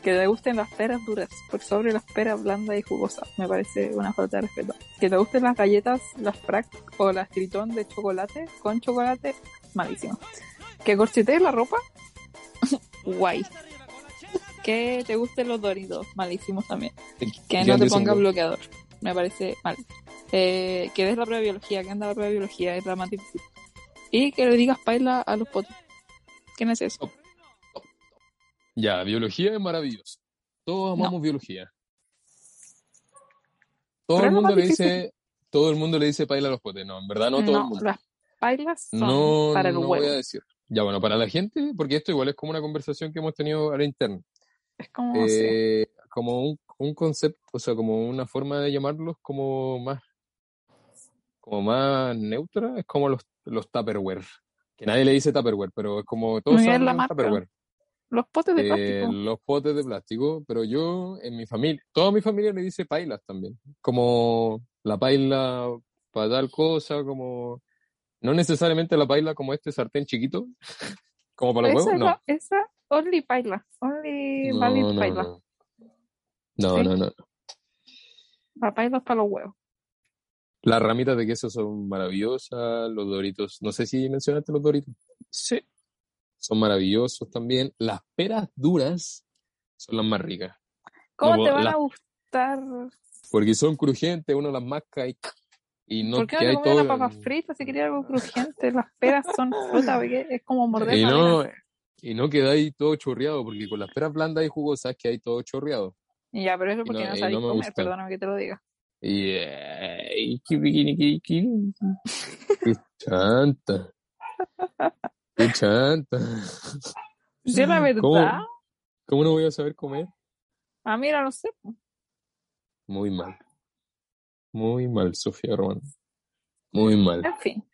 que te gusten las peras duras por sobre las peras blandas y jugosas. Me parece una falta de respeto. Que te gusten las galletas, las frac o las tritón de chocolate con chocolate, malísimo. Que corchetees la ropa, guay. Que te gusten los doritos, malísimos también. Que no te Grandes ponga hongos. bloqueador, me parece mal. Eh, que des la prueba de biología, que anda la prueba de biología, es la más difícil. Y que le digas paila a los potos. ¿Quién es eso? Ya, biología es maravilloso. Todos amamos biología. Todo Pero el mundo le difícil. dice, todo el mundo le dice paila a los potes. No, en verdad no todo el mundo. las pailas son No, para el no huevo. voy a decir. Ya, bueno, para la gente, porque esto igual es como una conversación que hemos tenido a la interna. Es como, no sé. Como un, un concepto, o sea, como una forma de llamarlos como más, como más neutra, es como los, los Tupperware. Que nadie le dice Tupperware, pero es como todos saben. Tupperware. Los potes de Eh, plástico. los potes de plástico, pero yo en mi familia, toda mi familia le dice pailas también, como la paila para tal cosa, como no necesariamente la paila como este sartén chiquito, como para los huevos, no. esa, only paila. Only No, valid no, paila. no. No, Sí. no, no. La paila es para los huevos. Las ramitas de queso son maravillosas, los doritos, no sé si mencionaste los doritos, Sí. son maravillosos también. Las peras duras son las más ricas, ¿Cómo No, te van a gustar? porque son crujientes, uno las masca y, y no ¿Por qué no te todo una papa frita si quería algo crujiente? Las peras son fruta, porque es como morder Y no, y no queda ahí todo chorreado, porque con las peras blandas y jugosas que hay todo chorreado. Y ya, pero eso porque no- no, y sabéis no me comer, perdóname que te lo diga. Y, y qui- qui- qui- qui- qué chanta. Qué chanta. Yo la verdad, ¿Cómo, cómo no voy a saber comer? ah, mira, no sé. Muy mal. Muy mal, Sofía Román. Muy mal. En fin.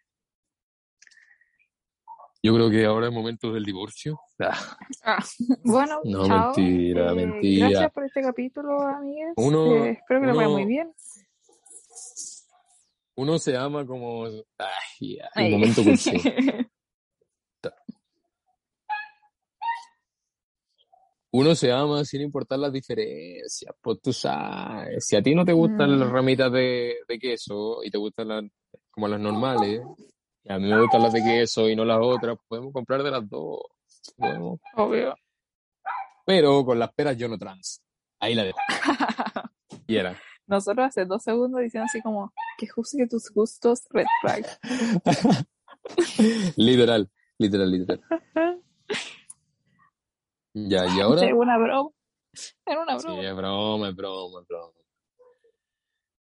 Yo creo que ahora es momento del divorcio. Ah, Ah, bueno, No, chao. mentira, Eh, mentira. Gracias por este capítulo, amigues. Uno- Eh, espero que lo uno- muy bien. Uno se ama como... Ay, el momento cursi. Uno se ama sin importar las diferencias, pues tú sabes, si a ti no te gustan Mm. las ramitas de, de queso y te gustan las, como las normales, y a mí me gustan las de queso y no las otras, podemos comprar de las dos, podemos. Obvio. pero con las peras yo no trans, ahí la dejo, y era. Nosotros hace dos segundos diciendo así como que juzgue tus gustos, red flag. literal, literal, literal. Ya, y ahora... Era una broma. Era una Sí, broma. es broma, es broma, es broma.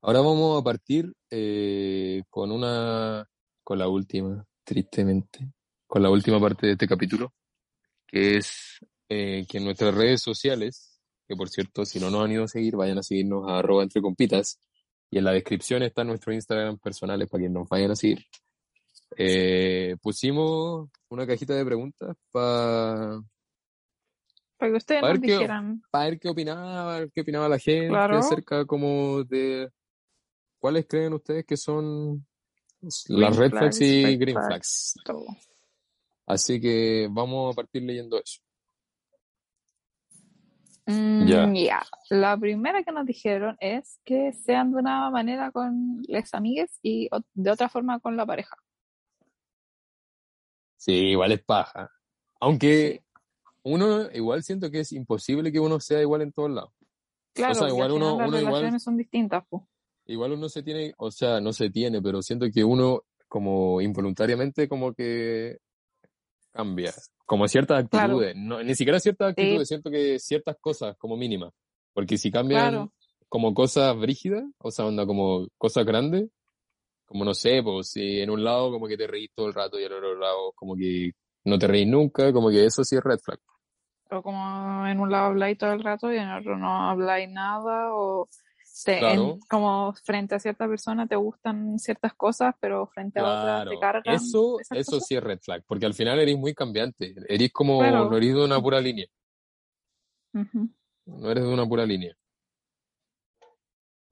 Ahora vamos a partir eh, con una, con la última, tristemente, con la última parte de este capítulo, que es eh, que en nuestras redes sociales, que por cierto, si no nos han ido a seguir, vayan a seguirnos a arroba entre compitas, y en la descripción está nuestro Instagram personales para que nos vayan a seguir. Eh, pusimos una cajita de preguntas para Para que ustedes A nos qué- dijeran. para ver qué opinaba, qué opinaba la gente Claro. acerca como de cuáles creen ustedes que son las red flags, flags y green flags. flags. todo. Así que vamos a partir leyendo eso. Mm, Ya. La primera que nos dijeron es que sean de una manera con las amigues y o- de otra forma con la pareja. Sí, igual es paja. Aunque uno igual siento que es imposible que uno sea igual en todos lados. Claro, sea, igual final uno- las uno igual- relaciones son distintas, pues. Igual uno se tiene, o sea, no se tiene, pero siento que uno como involuntariamente como que cambia, como ciertas Claro. actitudes, no, ni siquiera ciertas actitudes, siento que ciertas cosas como mínimas, porque si cambian Claro. como cosas brígidas, o sea, onda como cosas grandes, como no sé, pues si en un lado como que te reís todo el rato y en otro lado como que no te reís nunca, como que eso sí es red flag. O como en un lado habláis todo el rato y en otro no habláis nada, o te- Claro. en- como frente a cierta persona te gustan ciertas cosas, pero frente a otra te cargan. eso, eso cosas. sí es red flag, porque al final eres muy cambiante, eres como, Claro. no eres de una pura línea. No eres de una pura línea.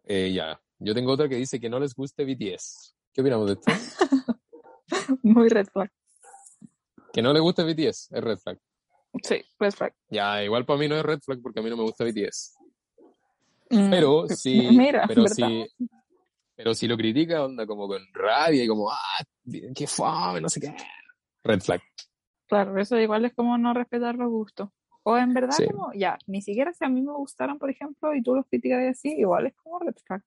Eh, ya. Yo tengo otra que dice que no les guste BTS. ¿Qué opinamos de esto? Muy red flag. Que no les guste BTS es red flag. Sí, red flag. Ya, igual para mí no es red flag porque a mí no me gusta BTS. Mm, Pero Mira, pero ¿verdad? si, pero si lo critica, onda como con rabia y como, ah, qué fame, no sé qué. Red flag. Claro, eso igual es como no respetar los gustos. O en verdad, Sí. como, ya, ni siquiera si a mí me gustaran, por ejemplo, y tú los criticas así, igual es como red flag.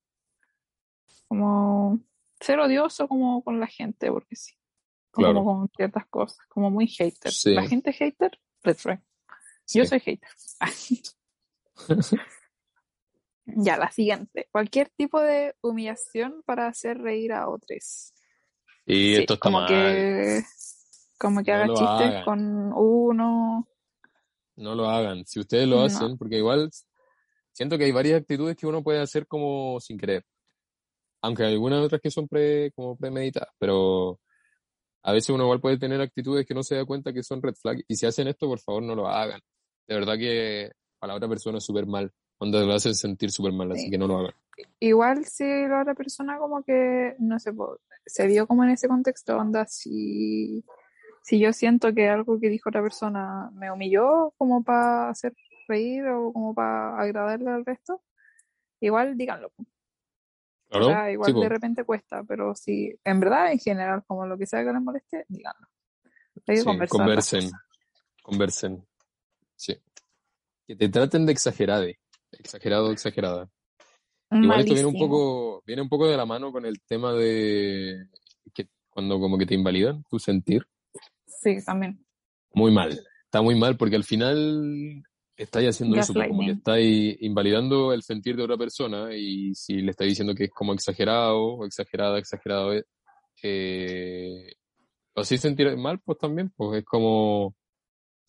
Como ser odioso como con la gente, porque sí. Como Claro. con ciertas cosas, como muy hater. Sí. La gente hater, red flag. Yo Sí. soy hater. ya, la siguiente. Cualquier tipo de humillación para hacer reír a otros. Y Sí, esto está como mal. que como que No haga chistes hagan. con uno. No lo hagan. Si ustedes lo No. hacen, porque igual siento que hay varias actitudes que uno puede hacer como sin querer. Aunque hay algunas otras que son pre, como premeditadas, pero a veces uno igual puede tener actitudes que no se da cuenta que son red flag. Y si hacen esto, por favor, no lo hagan. De verdad que a la otra persona es súper mal. Onda lo hacen sentir súper mal, así Sí. que no lo hagan. Igual si la otra persona como que, no sé, se vio como en ese contexto, onda, si, si yo siento que algo que dijo otra persona me humilló como para hacer reír o como para agradarle al resto, igual díganlo. po. O Claro, sea, igual sí, de repente cuesta, pero si en verdad, en general, como lo que sea que les moleste, díganlo. Hay que Sí, conversar conversen, conversen. Sí. Que te traten de exagerade. Exagerado, exagerada. Igual esto viene un Malísimo. poco, viene un poco de la mano con el tema de que cuando como que te invalidan tu sentir. Sí, también. Muy mal. Está muy mal porque al final estáis haciendo eso, pues, como que estáis invalidando el sentir de otra persona y si le estáis diciendo que es como exagerado o exagerada, exagerado, eh, eh, lo hacéis sentir mal, pues también, pues es como,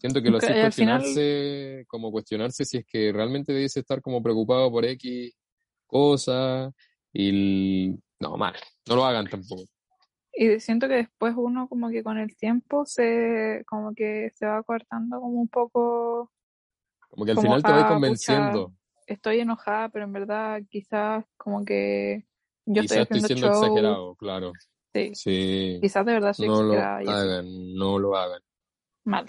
siento que lo al final- cuestionarse, como cuestionarse si es que realmente debes estar como preocupado por X cosa y no, mal, no lo hagan tampoco. Y siento que después uno como que con el tiempo se como que se va cortando como un poco, Como que al Como, final te vais ah, pucha, convenciendo. estoy enojada, pero en verdad quizás como que yo Quizás estoy siendo show, exagerado, claro. sí, Sí, quizás de verdad soy no lo exagerada así. hagan, no lo hagan. Mal.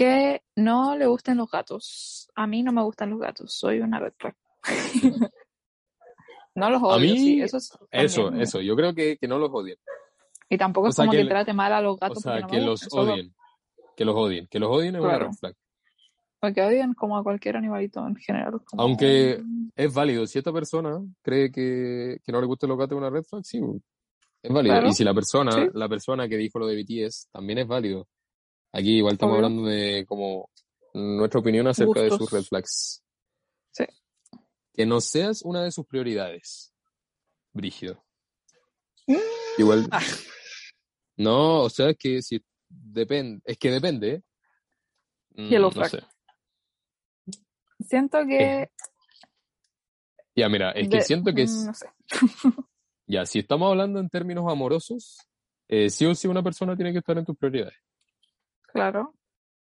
Que no le gusten los gatos. A mí no me gustan los gatos, soy una red flag. No los A odio, mí, sí, eso es Eso, eso, yo creo que, que no los odien. Y tampoco O es sea, como que trate mal a los O gatos sea, porque no que los gustan, solo odien, que los odien, que los odien es una red flag. porque odian como a cualquier animalito en general. como- Aunque es válido, si esta persona cree que, que no le gustan los gatos es una red flag, sí, es válido. Claro, Y si la persona, sí. la persona que dijo lo de BTS también es válido. Aquí igual estamos Obvio. hablando de como nuestra opinión acerca de sus red flags. Sí. Que no seas una de sus prioridades. Brígido. Mm. Igual. Ah. No, o sea, es que si depende, es que depende. Yellow Mm, no flag. sé. Siento que... Ya, mira, es que de- siento que es, mm, No sé. ya, si estamos hablando en términos amorosos, eh, sí o sí una persona tiene que estar en tus prioridades. Claro.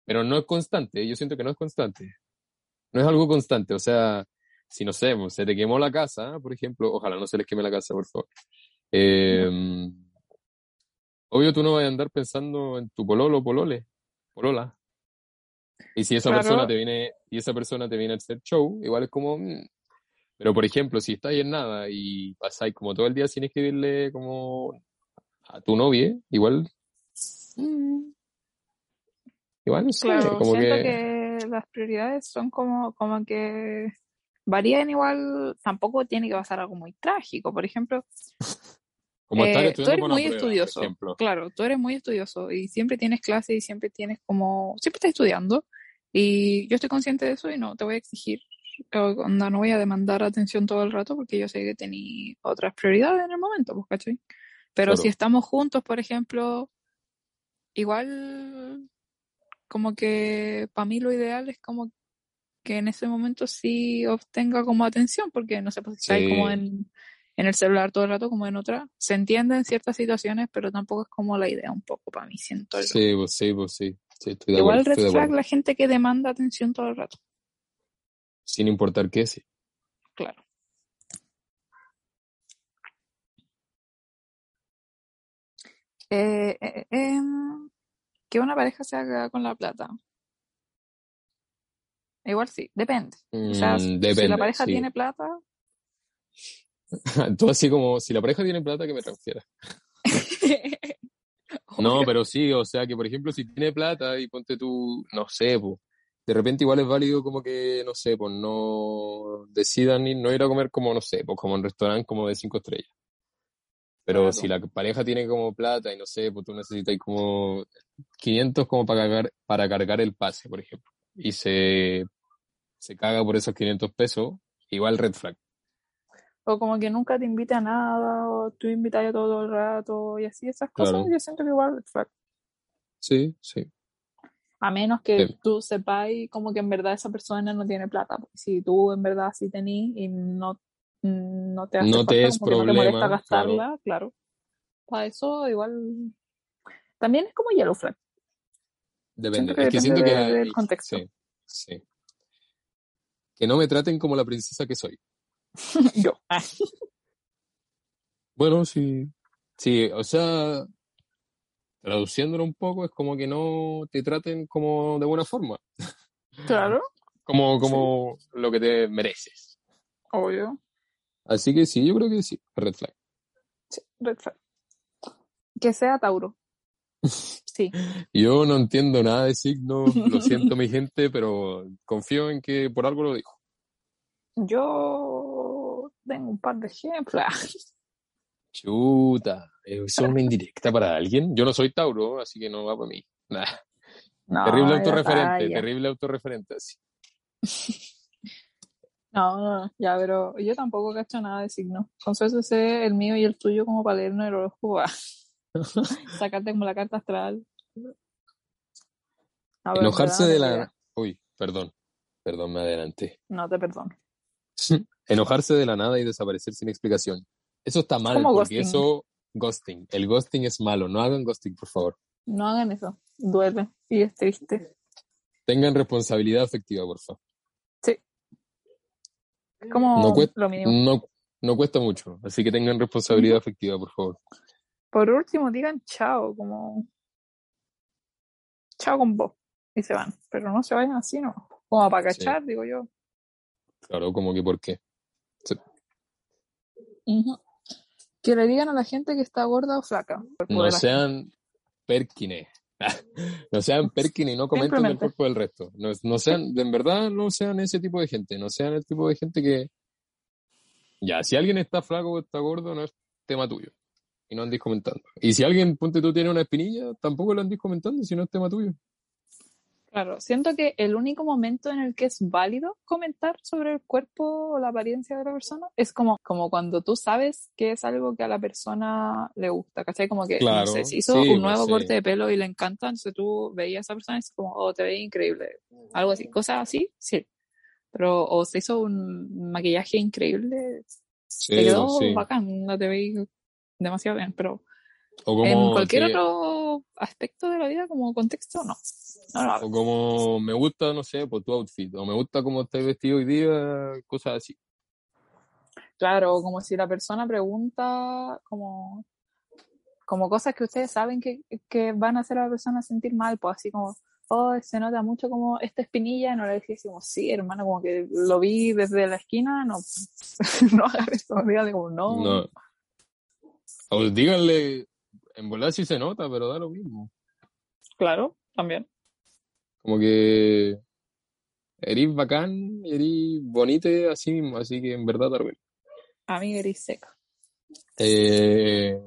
Pero no es constante, yo siento que no es constante. No es algo constante, o sea, si no sé, pues, se te quemó la casa, por ejemplo, ojalá no se les queme la casa, por favor. Eh, obvio tú no vas a andar pensando en tu pololo polole, polola. Y si esa Claro. persona te viene, y esa persona te viene a hacer show, igual es como, mm. pero por ejemplo, si estáis en nada y pasáis como todo el día sin escribirle como a tu novia, igual, mm, igual no sé, Claro, como siento que, que las prioridades son como, como que varían igual, tampoco tiene que pasar algo muy trágico. Por ejemplo, como eh, tú eres muy prueba, estudioso, claro, tú eres muy estudioso y siempre tienes clases y siempre tienes como, siempre estás estudiando y yo estoy consciente de eso y no te voy a exigir, onda, no voy a demandar atención todo el rato porque yo sé que tení otras prioridades en el momento, pues, ¿cachai? Pero Claro. si estamos juntos, por ejemplo, igual como que para mí lo ideal es como que en ese momento sí obtenga como atención, porque no sé, pues si ahí como Sí. en, en el celular todo el rato como en otra. Se entiende en ciertas situaciones, pero tampoco es como la idea un poco para mí, siento yo. Sí, pues sí, pues sí. Sí, estoy de Igual acuerdo, red estoy de flag acuerdo. la gente que demanda atención todo el rato, Sin importar qué, sí. claro. Eh, eh, em, que una pareja se haga con la plata. Igual sí, depende. O sea, Mm, si la pareja sí. tiene plata, Tú así como, si la pareja tiene plata, que me transfiera. No, pero sí, o sea que por ejemplo, si tiene plata y ponte tú, no sé, pues, de repente igual es válido como que, no sé, pues no decidan ir, no ir a comer como, no sé, pues como en restaurante como de cinco estrellas. Pero Claro. si la pareja tiene como plata y no sé, pues tú necesitas como 500 como para cargar, para cargar el pase, por ejemplo, y se, se caga por esos 500 pesos, igual red flag. O como que nunca te invita a nada, o tú invitas a todo el rato, y así esas cosas, Claro. yo siento que igual red flag. Sí, sí. A menos que Sí. tú sepáis como que en verdad esa persona no tiene plata. porque Si tú en verdad sí tenís y no, no te hace No te falta, es como que no te molesta problema, gastarla, claro. Para eso igual también es como Yellow Flag. Depende. Que es que que del el- contexto. Sí, sí. Que no me traten como la princesa que soy. Yo. Bueno, sí. Sí, o sea, traduciéndolo un poco, es como que no te traten como de buena forma. claro, Como, como lo que te mereces. obvio. Así que sí, yo creo que sí. Red flag. Sí, red flag. Que sea Tauro. Sí. Yo no entiendo nada de signos, lo siento mi gente, pero confío en que por algo lo dijo. Yo tengo un par de ejemplos. Chuta, ¿eso es una indirecta para alguien? Yo no soy Tauro, así que no va para mí. Nah. No, terrible autorreferente, terrible autorreferente. así. No, no, no, ya, pero yo tampoco cacho nada de signo. Con suerte sé el mío y el tuyo como para leernos el horóscopo. Sacarte como la carta astral. Enojarse de la... Uy, perdón, perdón, me adelanté. No te perdono. Enojarse de la nada y desaparecer sin explicación. Eso está mal, Como porque ghosting. eso... Ghosting. El ghosting es malo. No hagan ghosting, por favor. No hagan eso. Duele y es triste. Tengan responsabilidad afectiva, por favor. Como No cuesta- lo mínimo. No, no cuesta mucho, así que tengan responsabilidad afectiva, por favor. Por último, digan chao, como chao con vos. Y se van. Pero no se vayan así, ¿no? Como para Sí. cachar, digo yo. Claro, como que por qué. Que le digan a la gente que está gorda o flaca. No sean perkines. No sean perkines y no comenten el Simplemente. cuerpo del resto. No, no sean, en verdad, no sean ese tipo de gente. No sean el tipo de gente que. Ya, si alguien está flaco o está gordo, no es tema tuyo. Y no andís comentando. Y si alguien, ponte tú, tiene una espinilla, tampoco lo andís comentando si no es tema tuyo. Claro, siento que el único momento en el que es válido comentar sobre el cuerpo o la apariencia de la persona es como, como cuando tú sabes que es algo que a la persona le gusta, ¿cachai? Como que, Claro, no sé, si hizo sí, un pues, nuevo sí. corte de pelo y le encanta, entonces tú veías a esa persona y es como, oh, te veía increíble, algo así, cosas así, sí. Pero, o se hizo un maquillaje increíble, Sí, te quedó sí. bacán, no te veí demasiado bien, pero O como, en cualquier que- otro aspecto de la vida, como contexto, no. No lo hago. o como me gusta, no sé, por tu outfit. O me gusta cómo estás vestido hoy día, cosas así. Claro, como si la persona pregunta como, como cosas que ustedes saben que, que van a hacer a la persona sentir mal, pues así como, oh, se nota mucho como esta espinilla, no le como, sí, hermano, como que lo vi desde la esquina, no, no hagan eso, díganle como, no, No. O díganle, en volar sí se nota, pero da lo mismo. claro, también. Como que eres bacán, eres bonite así mismo, así que en verdad bien. A mí eres seca. Eh,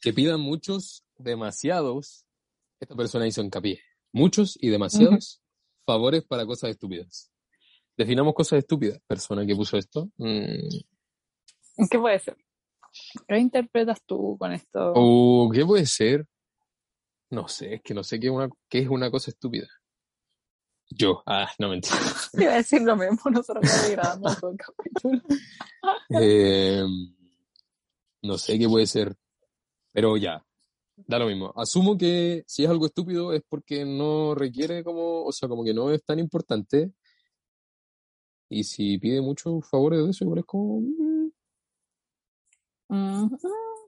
que pidan muchos, demasiados, esta persona hizo hincapié, muchos y demasiados favores para cosas estúpidas. Definamos cosas estúpidas, persona que puso esto. Mm, ¿Qué puede ser? ¿Qué interpretas tú con esto? ¿O qué puede ser? No sé, es que no sé qué es una, qué es una cosa estúpida. Yo, ah, no mentira. Iba a decir lo mismo, nosotros todo el capítulo. Eh, no sé qué puede ser, pero ya, da lo mismo. Asumo que si es algo estúpido es porque no requiere como, o sea, como que no es tan importante. Y si pide muchos favores de eso, igual es como... mm,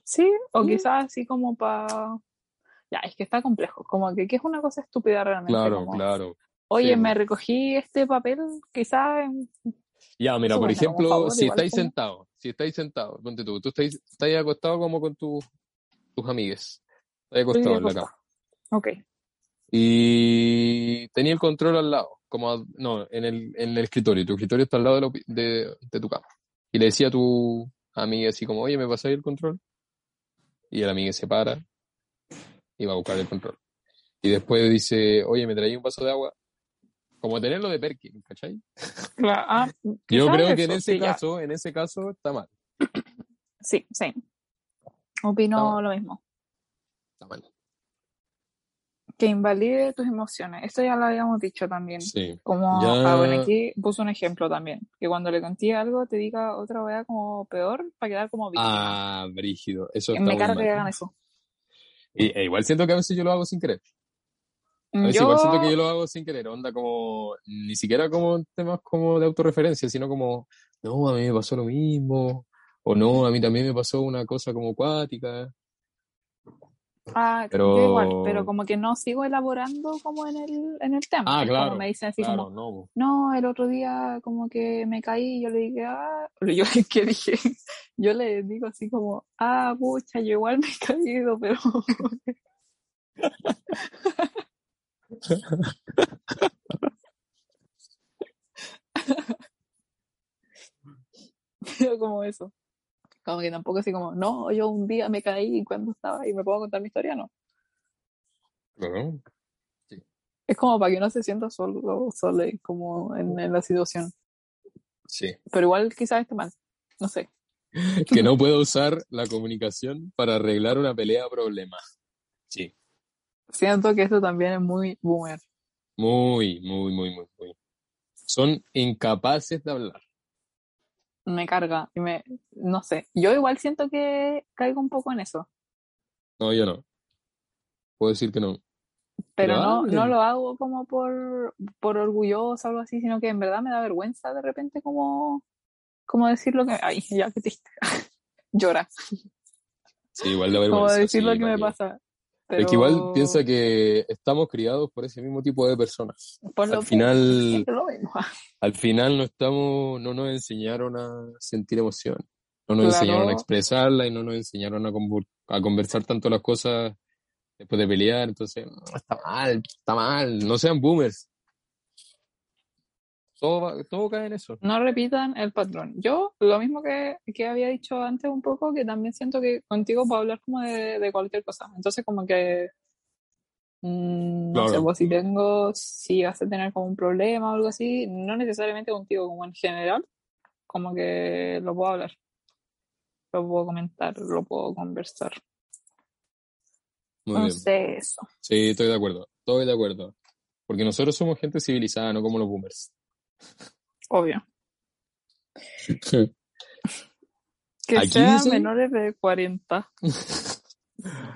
sí, o Mm. quizás así como para... Ya, es que está complejo, como que, ¿qué es una cosa estúpida realmente? Claro, Como, claro. Oye, sí, me recogí este papel, quizás... Ya, mira, por ejemplo, favor, si estáis como- sentados, si estáis sentados, ponte tú, tú estáis, estáis acostados como con tus tus amigues, estáis acostados en la cama. Ok, Y tenía el control al lado, como, no, en el, en el escritorio, tu escritorio está al lado de, de, de tu cama. Y le decía a tu amiga así como, oye, ¿me pasáis el control? Y el amiga se para y va a buscar el control. Y después dice, oye, ¿me traí un vaso de agua? Como tenerlo de Perkin, ¿cachai? claro. Ah, Yo creo que en ese sí, ya. caso, en ese caso está mal, Sí, sí. Opino lo mismo. está mal. Que invalide tus emociones. Esto ya lo habíamos dicho también. Sí. Como, Ya- ah, aquí puso un ejemplo también. Que cuando le conté algo te diga otra wea como peor para quedar como víctima. Ah, brígido. Eso Que está me carga que hagan eso. Y, e igual siento que a veces yo lo hago sin querer. A veces Yo, igual siento que yo lo hago sin querer. Onda como, ni siquiera como temas como de autorreferencia, sino como, no, a mí me pasó lo mismo. O no, a mí también me pasó una cosa como acuática. Ah, pero- yo igual, pero como que no sigo elaborando como en el, en el tema. Ah, claro, Como me dicen así Claro, como, no. no, el otro día como que me caí y yo le dije, ah, yo que dije, yo le digo así como, ah, pucha, yo igual me he caído, pero Pero como eso. Como que tampoco así como, no, yo un día me caí cuando estaba y me puedo contar mi historia, no. Claro. Es como para que no se sienta solo, solo como en, en la situación. Sí. Pero igual quizás esté mal. No sé. Que no puedo usar la comunicación para arreglar una pelea o problema. Sí. Siento que esto también es muy boomer. Muy, muy, muy, muy, muy. Son incapaces de hablar. Me carga y me, no sé. Yo igual siento que caigo un poco en eso. No, yo no. Puedo decir que no. Pero Pero no, no lo hago como por, por orgulloso o algo así, sino que en verdad me da vergüenza de repente como, como decir lo que, ay, ya que triste. Llora. Sí, igual Como vergüenza. decir sí, lo que ¿para me qué? pasa. Es que igual Pero piensa que estamos criados por ese mismo tipo de personas. por al final- lo mismo. Al final no estamos, no nos enseñaron a sentir emoción, no nos Claro. enseñaron a expresarla y no nos enseñaron a, a conversar tanto las cosas después de pelear. Entonces, está mal, está mal, no sean boomers. Todo, cae en eso. No repitan el patrón. Yo, lo mismo que, que había dicho antes un poco, que también siento que contigo puedo hablar como de, de cualquier cosa. Entonces, como que, mm, no sé, Claro. pues si tengo, si vas a tener como un problema o algo así, no necesariamente contigo, como en general, como que lo puedo hablar. Lo puedo comentar, lo puedo conversar. Muy bien. Entonces, eso. Sí, estoy de acuerdo, estoy de acuerdo. Porque nosotros somos gente civilizada, no como los boomers. Obvio. Que Aquí sean menores de 40.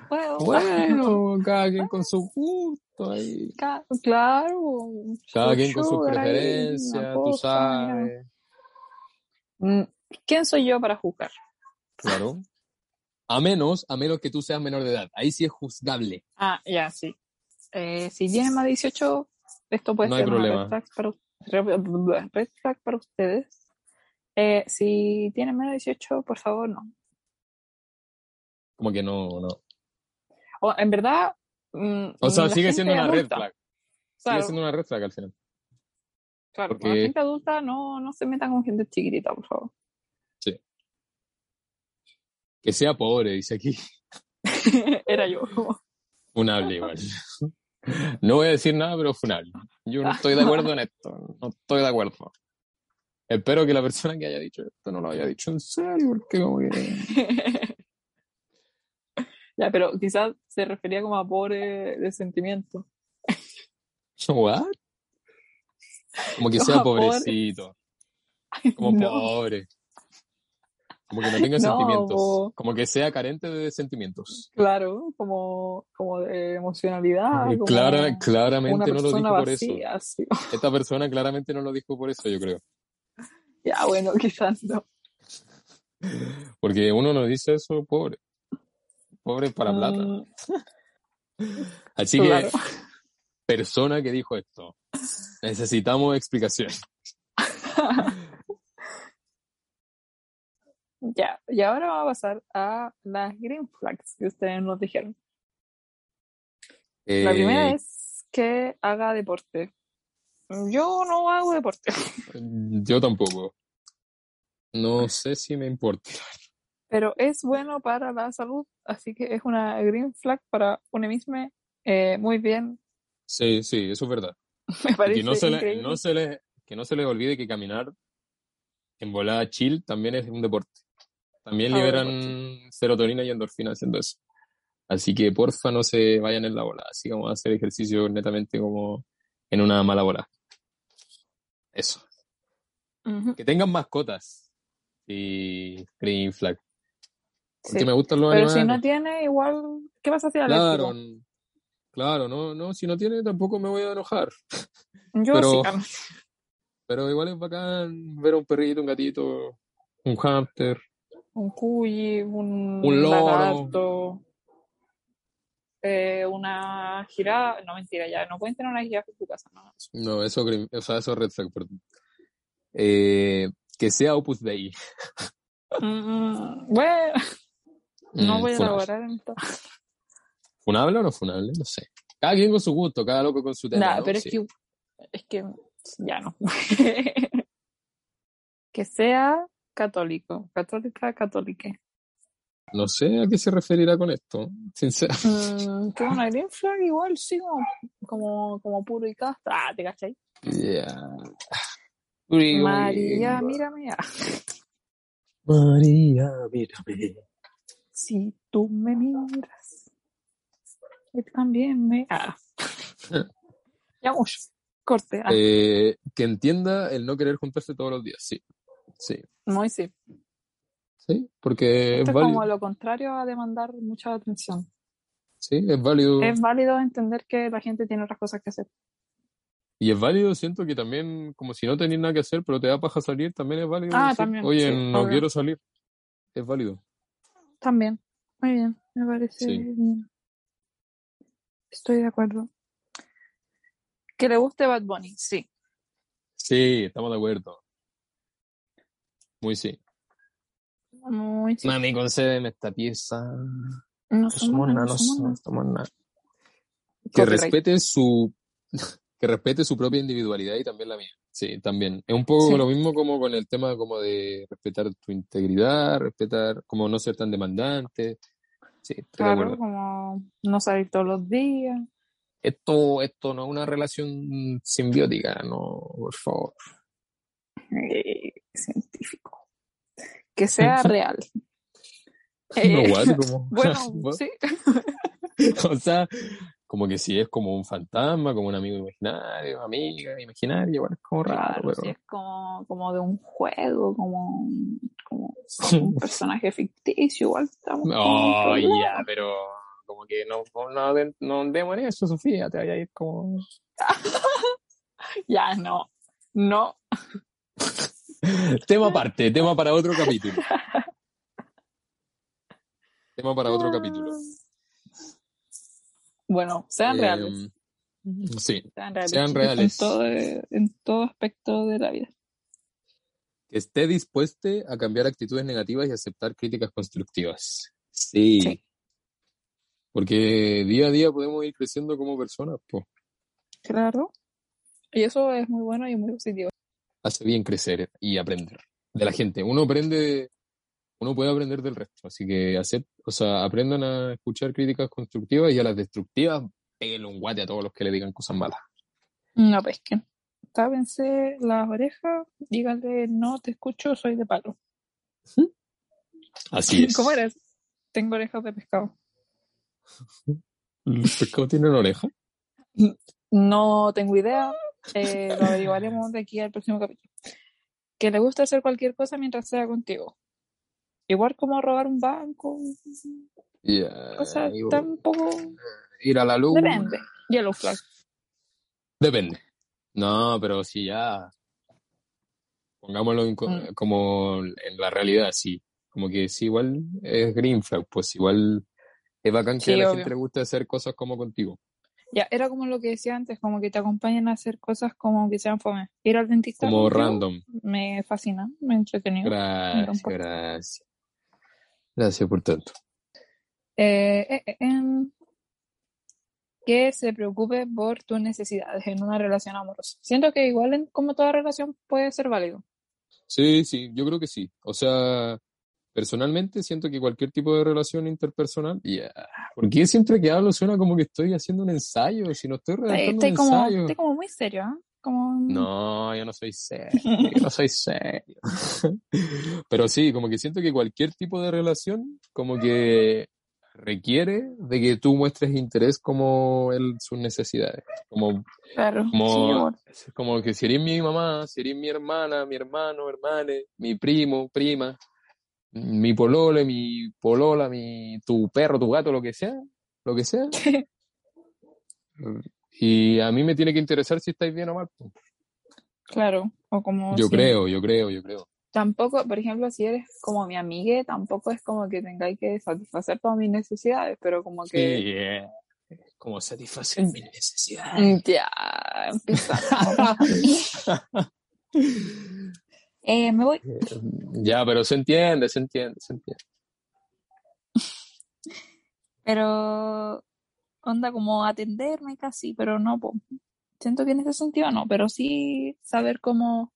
Bueno, Bueno, cada quien con su gusto ahí. Ca- Claro. Cada quien con sus preferencias, tú sabes. Mm, ¿Quién soy yo para juzgar? Claro. A menos, a menos que tú seas menor de edad. Ahí sí es juzgable. Ah, ya, sí. Eh, si tienen más de 18, esto puede No hay ser una problema. para, red flag para ustedes. Eh, si tienen menos de 18, por favor, no. Como que no, no. O, en verdad. mm, O sea, sigue siendo una red flag. Claro, Sigue siendo una red flag al final. claro. porque- La gente adulta no, no se metan con gente chiquitita, por favor. Que sea pobre, dice aquí. Era yo. Funable igual. No voy a decir nada, pero funable. Yo no estoy de acuerdo en esto. No estoy de acuerdo. Espero que la persona que haya dicho esto no lo haya dicho en serio, porque como que... ya, pero quizás se refería como a pobre de sentimiento. ¿What? Como que Como sea pobre. pobrecito. Como No. pobre. Como que no tenga No, sentimientos. Como que sea carente de sentimientos. Claro, como, como de emocionalidad. como Clara, una claramente no lo dijo por eso. así. Esta persona claramente no lo dijo por eso, yo creo. Ya, bueno, quizás no. Porque uno no dice eso, pobre. Pobre para plata. Mm, Así claro. que, persona que dijo esto, necesitamos explicación. Ya, y ahora vamos a pasar a las green flags que ustedes nos dijeron. La Eh, primera es que haga deporte. Yo no hago deporte, Yo tampoco. No sé si me importa. pero es bueno para la salud, así que es una green flag para uno mismo. eh, muy bien, Sí, sí, eso es verdad. me parece que no se, le, no se le, que no se les olvide que caminar en volada chill también es un deporte. También Ah, liberan serotonina y endorfina haciendo eso. Así que porfa no se vayan en la bola. Así que vamos a hacer ejercicio netamente como en una mala bola. Eso. Ujú. Que tengan mascotas. Y Green Flag. Porque Sí. me gustan los Pero si animales. no tiene, igual, ¿qué vas a hacer Claro, n- claro, no, no, si no tiene tampoco me voy a enojar. Yo pero- sí, Carlos. Pero igual es bacán ver a un perrito, un gatito, un hámster. Un cuy, un, Un loro. lagarto, eh, una jirafa. No, mentira, ya no pueden tener una jirafa en tu casa, no. No, eso, o sea, eso es red flag, perdón. Eh, que sea Opus Dei. Mm, bueno, no Mm, voy a elaborar en todo. ¿Funable o no funable? No sé. Cada quien con su gusto, cada loco con su tema. Nada, ¿no? pero Sí. es que, es que ya no. que sea católico, católica, católica. No sé a qué se referirá con esto, sinceramente. Mm, que una green flag igual sí, como, como, como puro y casta. Ah, ¿te cachai? Ya. María, mírame. María, mírame. Si tú me miras, yo también me. Ah. ya mucho. Corte. Ah, Eh, que entienda el no querer juntarse todos los días, sí. Sí, muy sí. sí, porque Esto es es como válido. lo contrario a demandar mucha atención. Sí, es válido. Es válido entender que la gente tiene otras cosas que hacer. Y es válido, siento que también, como si no tenés nada que hacer, pero te da paja salir, también es válido. Ah, decir, también, Oye, sí, no obvio. quiero salir. Es válido. También. Muy bien, me parece Sí. bien. Estoy de acuerdo. Que le guste Bad Bunny, sí. Sí, estamos de acuerdo. Muy sí. Muy sí. Mami, concédeme esta pieza. No somos nada, no somos nada. Que respete su que respete su propia individualidad y también la mía. Sí, también. Es un poco Sí. lo mismo como con el tema como de respetar tu integridad, respetar, como no ser tan demandante. Sí, de Claro, como no salir todos los días. Esto, esto no es una relación simbiótica, no, por favor. Científico. Que sea real. No, Eh, what, como- bueno, sí. O sea, como que si es como un fantasma, como un amigo imaginario, amiga imaginaria, bueno, es como raro, Claro, pero es como, como de un juego, como, como un personaje ficticio, igual estamos en Oh, ya, pero como que no, no, no, no andemos en eso, Sofía, te vaya a ir como... Ya, no. No. Tema aparte, tema para otro capítulo. Tema para otro capítulo. Bueno, sean Eh, reales. Sí, Sean reales. sean chicos, reales. En todo, en todo aspecto de la vida. que esté dispuesto a cambiar actitudes negativas y aceptar críticas constructivas. Sí. Sí. Porque día a día podemos ir creciendo como personas, pues. Claro. Y eso es muy bueno y muy positivo. Hace bien crecer y aprender de la gente. Uno aprende, uno puede aprender del resto. Así que acep- o sea, aprendan a escuchar críticas constructivas y a las destructivas, péguenle un guate a todos los que le digan cosas malas. No pesquen. Tápense las orejas, díganle, no te escucho, soy de palo. Así es. ¿Cómo eres? Tengo orejas de pescado. ¿Los pescados tienen oreja? No tengo idea. Eh, lo averiguaremos de aquí al próximo capítulo. Que le gusta hacer cualquier cosa mientras sea contigo. Igual como robar un banco. Ya, O sea, y- tampoco. ir a la luz. Depende. Yellow flag. Depende. No, pero si ya. Pongámoslo en Mm. como en la realidad, sí. Como que sí, igual es green flag, pues igual es bacán que a la obvio. gente le guste hacer cosas como contigo. Ya, era como lo que decía antes, como que te acompañan a hacer cosas como que sean fome. Ir al dentista. Como random. Me fascina, me entretenido. Gracias, gracias. Gracias por tanto. Eh, eh, eh, em, que se preocupe por tus necesidades en una relación amorosa. Siento que igual en, como toda relación puede ser válido. Sí, sí, yo creo que sí. O sea, personalmente siento que cualquier tipo de relación interpersonal, ya. Porque siempre que hablo suena como que estoy haciendo un ensayo, si no estoy redactando estoy un como, ensayo. estoy como muy serio. Como, No, yo no soy serio, yo no soy serio. Pero sí, como que siento que cualquier tipo de relación, como que requiere de que tú muestres interés como en sus necesidades. Como, Claro. como, como que si eres mi mamá, si eres mi hermana, mi hermano, hermane, mi primo, prima, mi polole, mi polola, mi, tu perro, tu gato, lo que sea, lo que sea. Y a mí me tiene que interesar si estáis bien o mal. Claro. O como Yo si- creo, yo creo, yo creo. Tampoco, por ejemplo, si eres como mi amiga, tampoco es como que tengáis que satisfacer todas mis necesidades, pero como que Sí, eh, como satisfacer mis necesidades. Ya, empezamos. eh, me voy. Ya, pero se entiende, se entiende, se entiende. Pero onda como atenderme casi, pero no, po. Siento que en ese sentido no, pero sí saber cómo,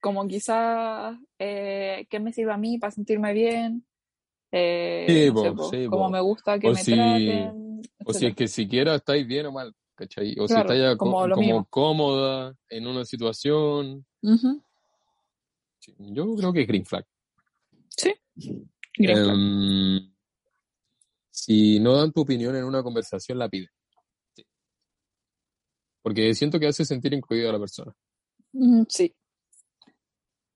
como quizás eh, qué me sirve a mí para sentirme bien, eh, Sí, no sé, po, sí, cómo po. me gusta que O me si- O traten, si es que siquiera estáis bien o mal, ¿cachai? O si estáis como como cómoda en una situación. Sí, Yo creo que es green flag. Sí. Green flag. Em, si no dan tu opinión en una conversación, la piden. Sí. Porque siento que hace sentir incluida a la persona. Mm, Sí.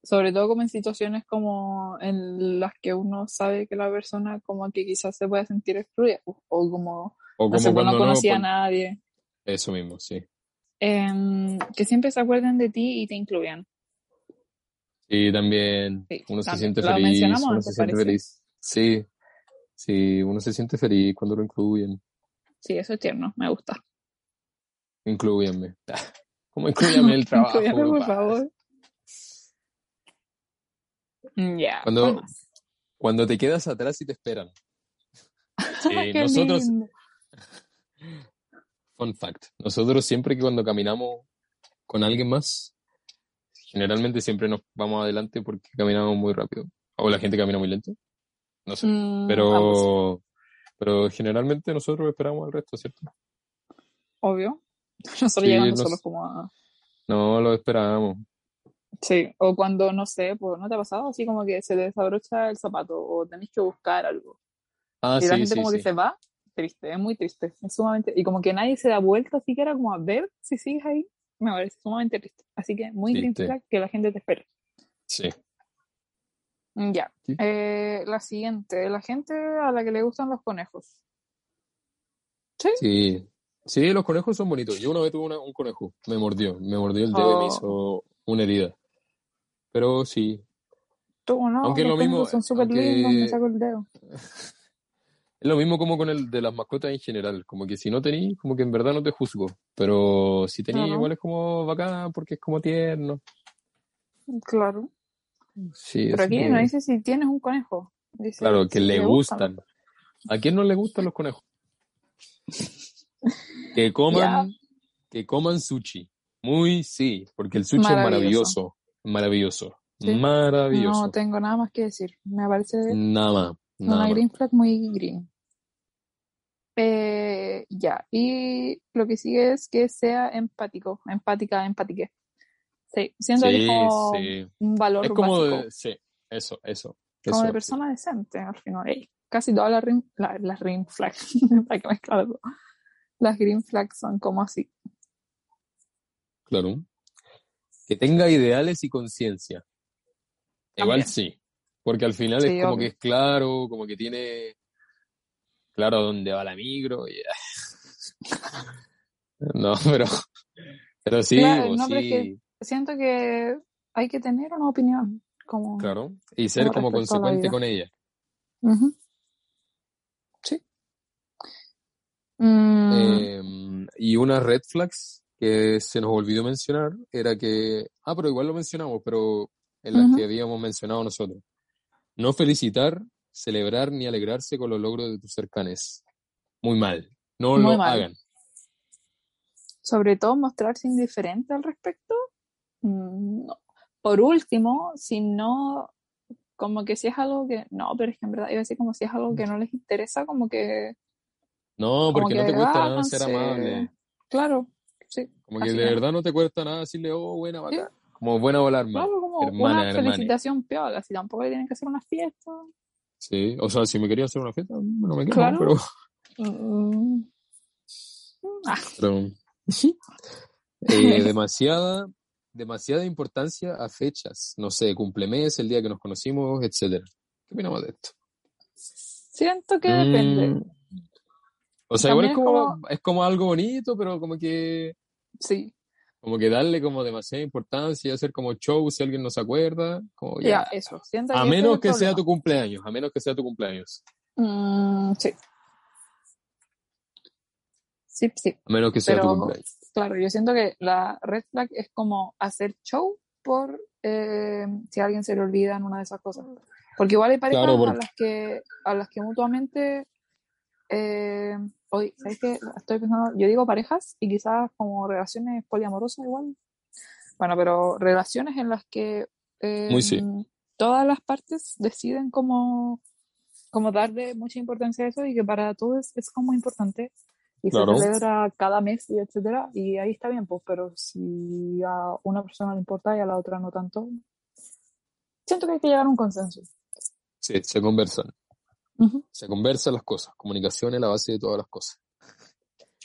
Sobre todo como en situaciones como en las que uno sabe que la persona como que quizás se puede sentir excluida o o como, O no como pues no cuando no, conocía a pues, nadie. eso mismo, sí. Em, que siempre se acuerden de ti y te incluyan. Y también Sí, uno se también. siente Lo feliz, uno se siente parece. feliz. Sí, sí, uno se siente feliz cuando lo incluyen. Sí, eso es tierno, me gusta. Incluyanme. Como incluyanme el trabajo, Inclúyame, por favor. Ya, Cuando- ¿cuál más? Cuando te quedas atrás y te esperan. Sí, nosotros, lindo. fun fact, nosotros siempre que cuando caminamos con alguien más, generalmente siempre nos vamos adelante porque caminamos muy rápido. O la gente camina muy lento. No sé. Mm, Pero, pero generalmente nosotros esperamos al resto, ¿cierto? obvio. Nosotros Sí, llegando nos- solos como a... No, lo esperamos. Sí, o cuando, no sé, pues, ¿no te ha pasado? Así como que se te desabrocha el zapato o tenés que buscar algo. Ah, y la sí, gente sí, como que sí. se va, triste, es muy triste, es sumamente... Y como que nadie se da vuelta siquiera como a ver si sigues ahí, me parece sumamente triste. Así que muy Triste. que la gente te espere. Sí. Mm, Ya. Sí. Eh, la siguiente, la gente a la que le gustan los conejos. ¿Sí? Sí. Sí, los conejos son bonitos. Yo una vez tuve una- un conejo, me mordió, me mordió el dedo y me Oh. hizo una herida. Pero sí, Tú, no, Aunque los lo mismo, son súper aunque- lindos, me saco el dedo. es lo mismo como con el de las mascotas en general. Como que si no tení, como que en verdad no te juzgo. Pero si Claro. igual es como bacán porque es como tierno. Claro. Sí, Pero aquí que- no dice si tienes un conejo. Dice Claro, que si le gustan. ¿A quién no le gustan los conejos? Que coman, que coman sushi. Muy sí, porque el sushi es Maravilloso. maravilloso. Maravilloso. Sí. Maravilloso. No tengo nada más que decir. Me parece Nada más. Nada una más. green flag muy green. Eh, ya, y lo que sigue es que sea empático, empática, empatique. Sí, Sí, como sí. un valor Es como básico, de, sí, eso, eso. como de persona decente al final. Casi todas las green, la- las green flags, hay que mezclarlo. Las green flags son como así. Claro. Que tenga ideales y conciencia. Igual sí. Porque al final Sí, es como obvio. que es claro, como que tiene claro dónde va la micro. y- No, pero, pero sí, Claro, o no, pero es que- sí, Siento que hay que tener una opinión, como... claro. Y ser Como consecuente con ella. Sí. Mm, Eh, y unas red flags que se nos olvidó mencionar era que, ah, pero igual lo mencionamos, pero en las que habíamos mencionado nosotros. No felicitar, celebrar ni alegrarse con los logros de tus cercanes. Muy mal. No Muy lo mal. hagan. sobre todo mostrarse indiferente al respecto. Mm, no. Por último, si no, como que si es algo que, no, pero es que en verdad, iba a decir como si es algo que no les interesa, como que, No, porque no te cuesta nada ser amable. Claro, sí. Como que de verdad no te cuesta nada decirle, oh, buena, bacán. Como buena volar mal. Hermana, una felicitación piola, si tampoco le tienen que hacer una fiesta. Sí, o sea, si me quería hacer una fiesta, no me quedo, Claro. pero... Mm, ah, pero- Eh, demasiada, demasiada importancia a fechas, no sé, cumplemes, el día que nos conocimos, etcétera. ¿Qué opinamos de esto? siento que depende. Mm, O sea, igual es como- es como algo bonito, pero como que, Sí, como que darle como demasiada importancia y hacer como show si alguien no se acuerda, como ya, ya. eso. A menos que sea tu cumpleaños, a menos que sea tu cumpleaños. Mm, sí. Sí, sí. A menos que sea tu cumpleaños. Claro, yo siento que la red flag es como hacer show por eh, si a alguien se le olvida en una de esas cosas. Porque igual hay parejas Claro, porque- a las que a las que mutuamente eh, hoy, ¿sabes qué? Estoy pensando, yo digo parejas y quizás como relaciones poliamorosas igual. Bueno, pero relaciones en las que eh, Muy sí. todas las partes deciden como, como darle mucha importancia a eso y que para todos es como importante y Claro. se celebra cada mes y etcétera y ahí está bien pues pero si a una persona le importa y a la otra no tanto siento que hay que llegar a un consenso Sí, se conversan. Se conversan las cosas. Comunicación es la base de todas las cosas.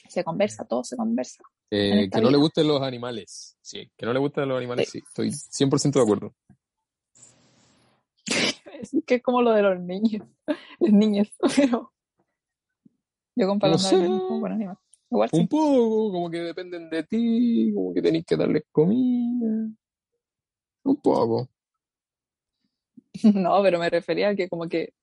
se conversa todo se conversa Eh, que no le gusten los animales. Sí, que no le gusten los animales, sí. Estoy 100% de acuerdo. es que es como lo de los niños las niñas pero yo comparando No con animales igual sí Un poco, como que dependen de ti, como que tenés que darles comida. Un poco. no pero me refería a que como que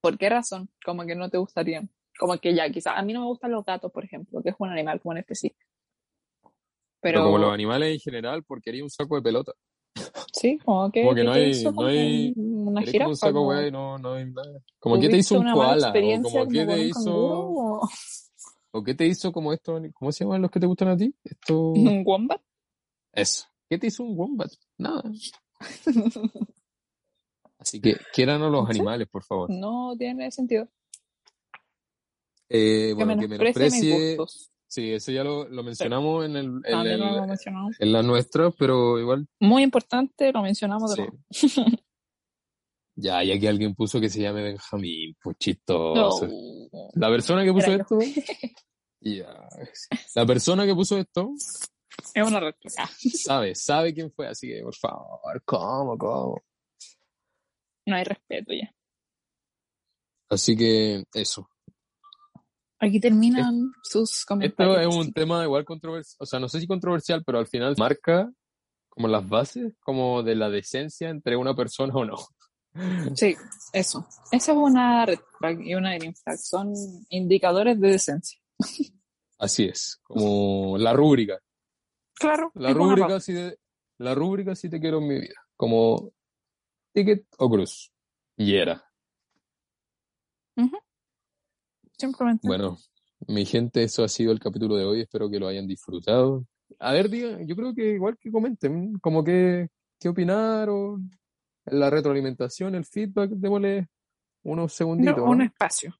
¿por qué razón? como que no te gustarían como que ya quizás a mí no me gustan los gatos por ejemplo que es un animal como en específico Pero, pero como los animales en general, porque haría un saco de pelota. Sí, como que, Como que ¿qué no hay- hizo no hay- una jirafa? un saco, como- no, no hay nada. Como que te ¿Tuviste hizo un koala, o como que te hizo, canguro o o qué te hizo como esto, ¿cómo se llaman los que te gustan a ti? Esto, un wombat? eso. ¿Qué te hizo un wombat? Nada. Así que quiéranos los ¿Sí? animales, por favor. No tiene sentido. Eh, Que bueno, que menosprecie mis. Sí, eso ya lo, lo mencionamos en, el, en, También el- lo mencionamos. en la nuestra, pero igual. Muy importante, lo mencionamos de Sí. nuevo. Ya, y aquí alguien puso que se llame Benjamín, pues No. chistoso. La persona que puso Era esto. La persona que puso esto Es una. Ah, sabe, sabe quién fue, así que por favor, ¿cómo, cómo? No hay respeto ya. Así que eso. Aquí terminan sus comentarios. Esto es un tema igual controversial, o sea, no sé si controversial, pero al final marca como las bases como de la decencia entre una persona o no. Sí, eso. Esa es una red flag y una green flag. Son indicadores de decencia. Así es, como la rúbrica. Claro. La rúbrica si de, la rúbrica si te quiero en mi vida, como ticket o cruz. Y era. Simplemente. Bueno, mi gente, eso ha sido el capítulo de hoy. Espero que lo hayan disfrutado. A ver, digan, yo creo que igual que comenten, como que, qué opinaron, la retroalimentación, el feedback, démosle unos No, segunditos. un ¿no? espacio.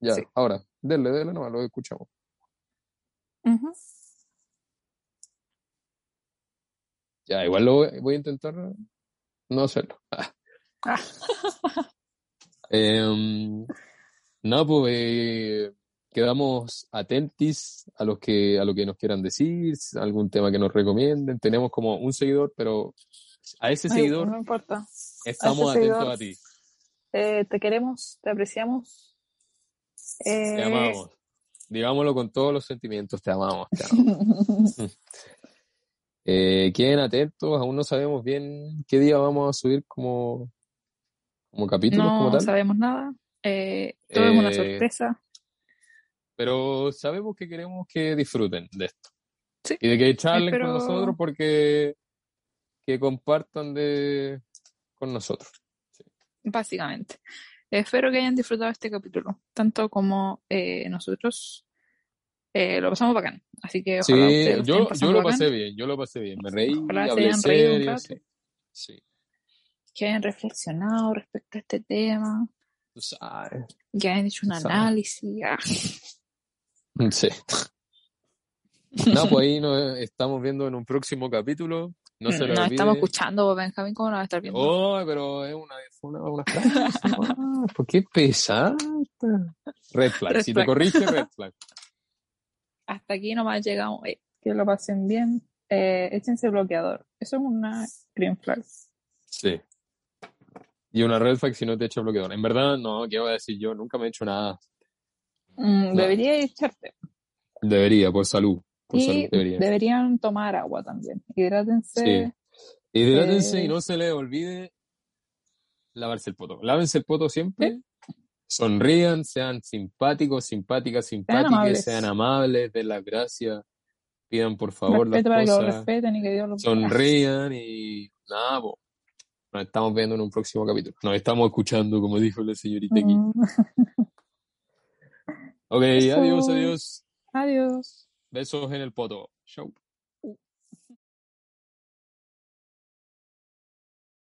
Ya, sí. ahora, denle, denle nomás, lo escuchamos. Ya, igual lo voy, voy a intentar no hacerlo. Em, no, pues eh, quedamos atentis a los que, a lo que nos quieran decir, algún tema que nos recomienden. Tenemos como un seguidor, pero a ese Ay, seguidor No importa. estamos atentos seguidor. a ti. Eh, te queremos, te apreciamos. Eh, Te amamos. Digámoslo con todos los sentimientos, te amamos, te amamos. Eh, queden atentos, aún no sabemos bien qué día vamos a subir como, como capítulos, como no tal. sabemos nada. Eh, todo es una Eh, sorpresa. pero sabemos que queremos que disfruten de esto. Sí. Y de que charlen Espero- con nosotros porque que compartan de con nosotros. Básicamente. Espero que hayan disfrutado este capítulo, tanto como eh, nosotros. Lo pasamos bacán. Así que Sí, ojalá ustedes lo yo, yo lo bacán, pasé bien, yo lo pasé bien. Me reí, Ojalá se hablé hayan reído un serio, rato. sí. Que hayan reflexionado respecto a este tema, tú sabes. que hayan hecho un análisis. ah. Sí. No, pues ahí nos estamos viendo en un próximo capítulo. No se Nos olvide. estamos escuchando, Benjamín, ¿cómo nos va a estar viendo? Oh, pero es una, una, una frase. Ah, ¿Por qué pesada? Red flag. Red si flag. te corrige, red flag. Hasta aquí nomás llegamos. Eh, que lo pasen bien. Eh, échense bloqueador. Eso es una green flag. Sí. Y una red flag si no te echa bloqueador. En verdad, no, ¿qué voy a decir yo? Nunca me he hecho nada. Mm, No. Debería echarte. Debería, por salud. Por Y salud, debería. deberían tomar agua también. Hidrátense. Sí. Hidrátense Eh, y no se les olvide lavarse el poto. Lávense el poto siempre. Sonrían, sean simpáticos, simpáticas, simpáticas, amables. sean amables, den las gracias, pidan por favor las Respeto que lo cosas, respeten y que Dios los sonrían y nada, po. Nos estamos viendo en un próximo capítulo. Nos estamos escuchando, como dijo la señorita aquí. Mm, Ok, Eso. adiós, adiós. Adiós. Besos en el poto. Chau.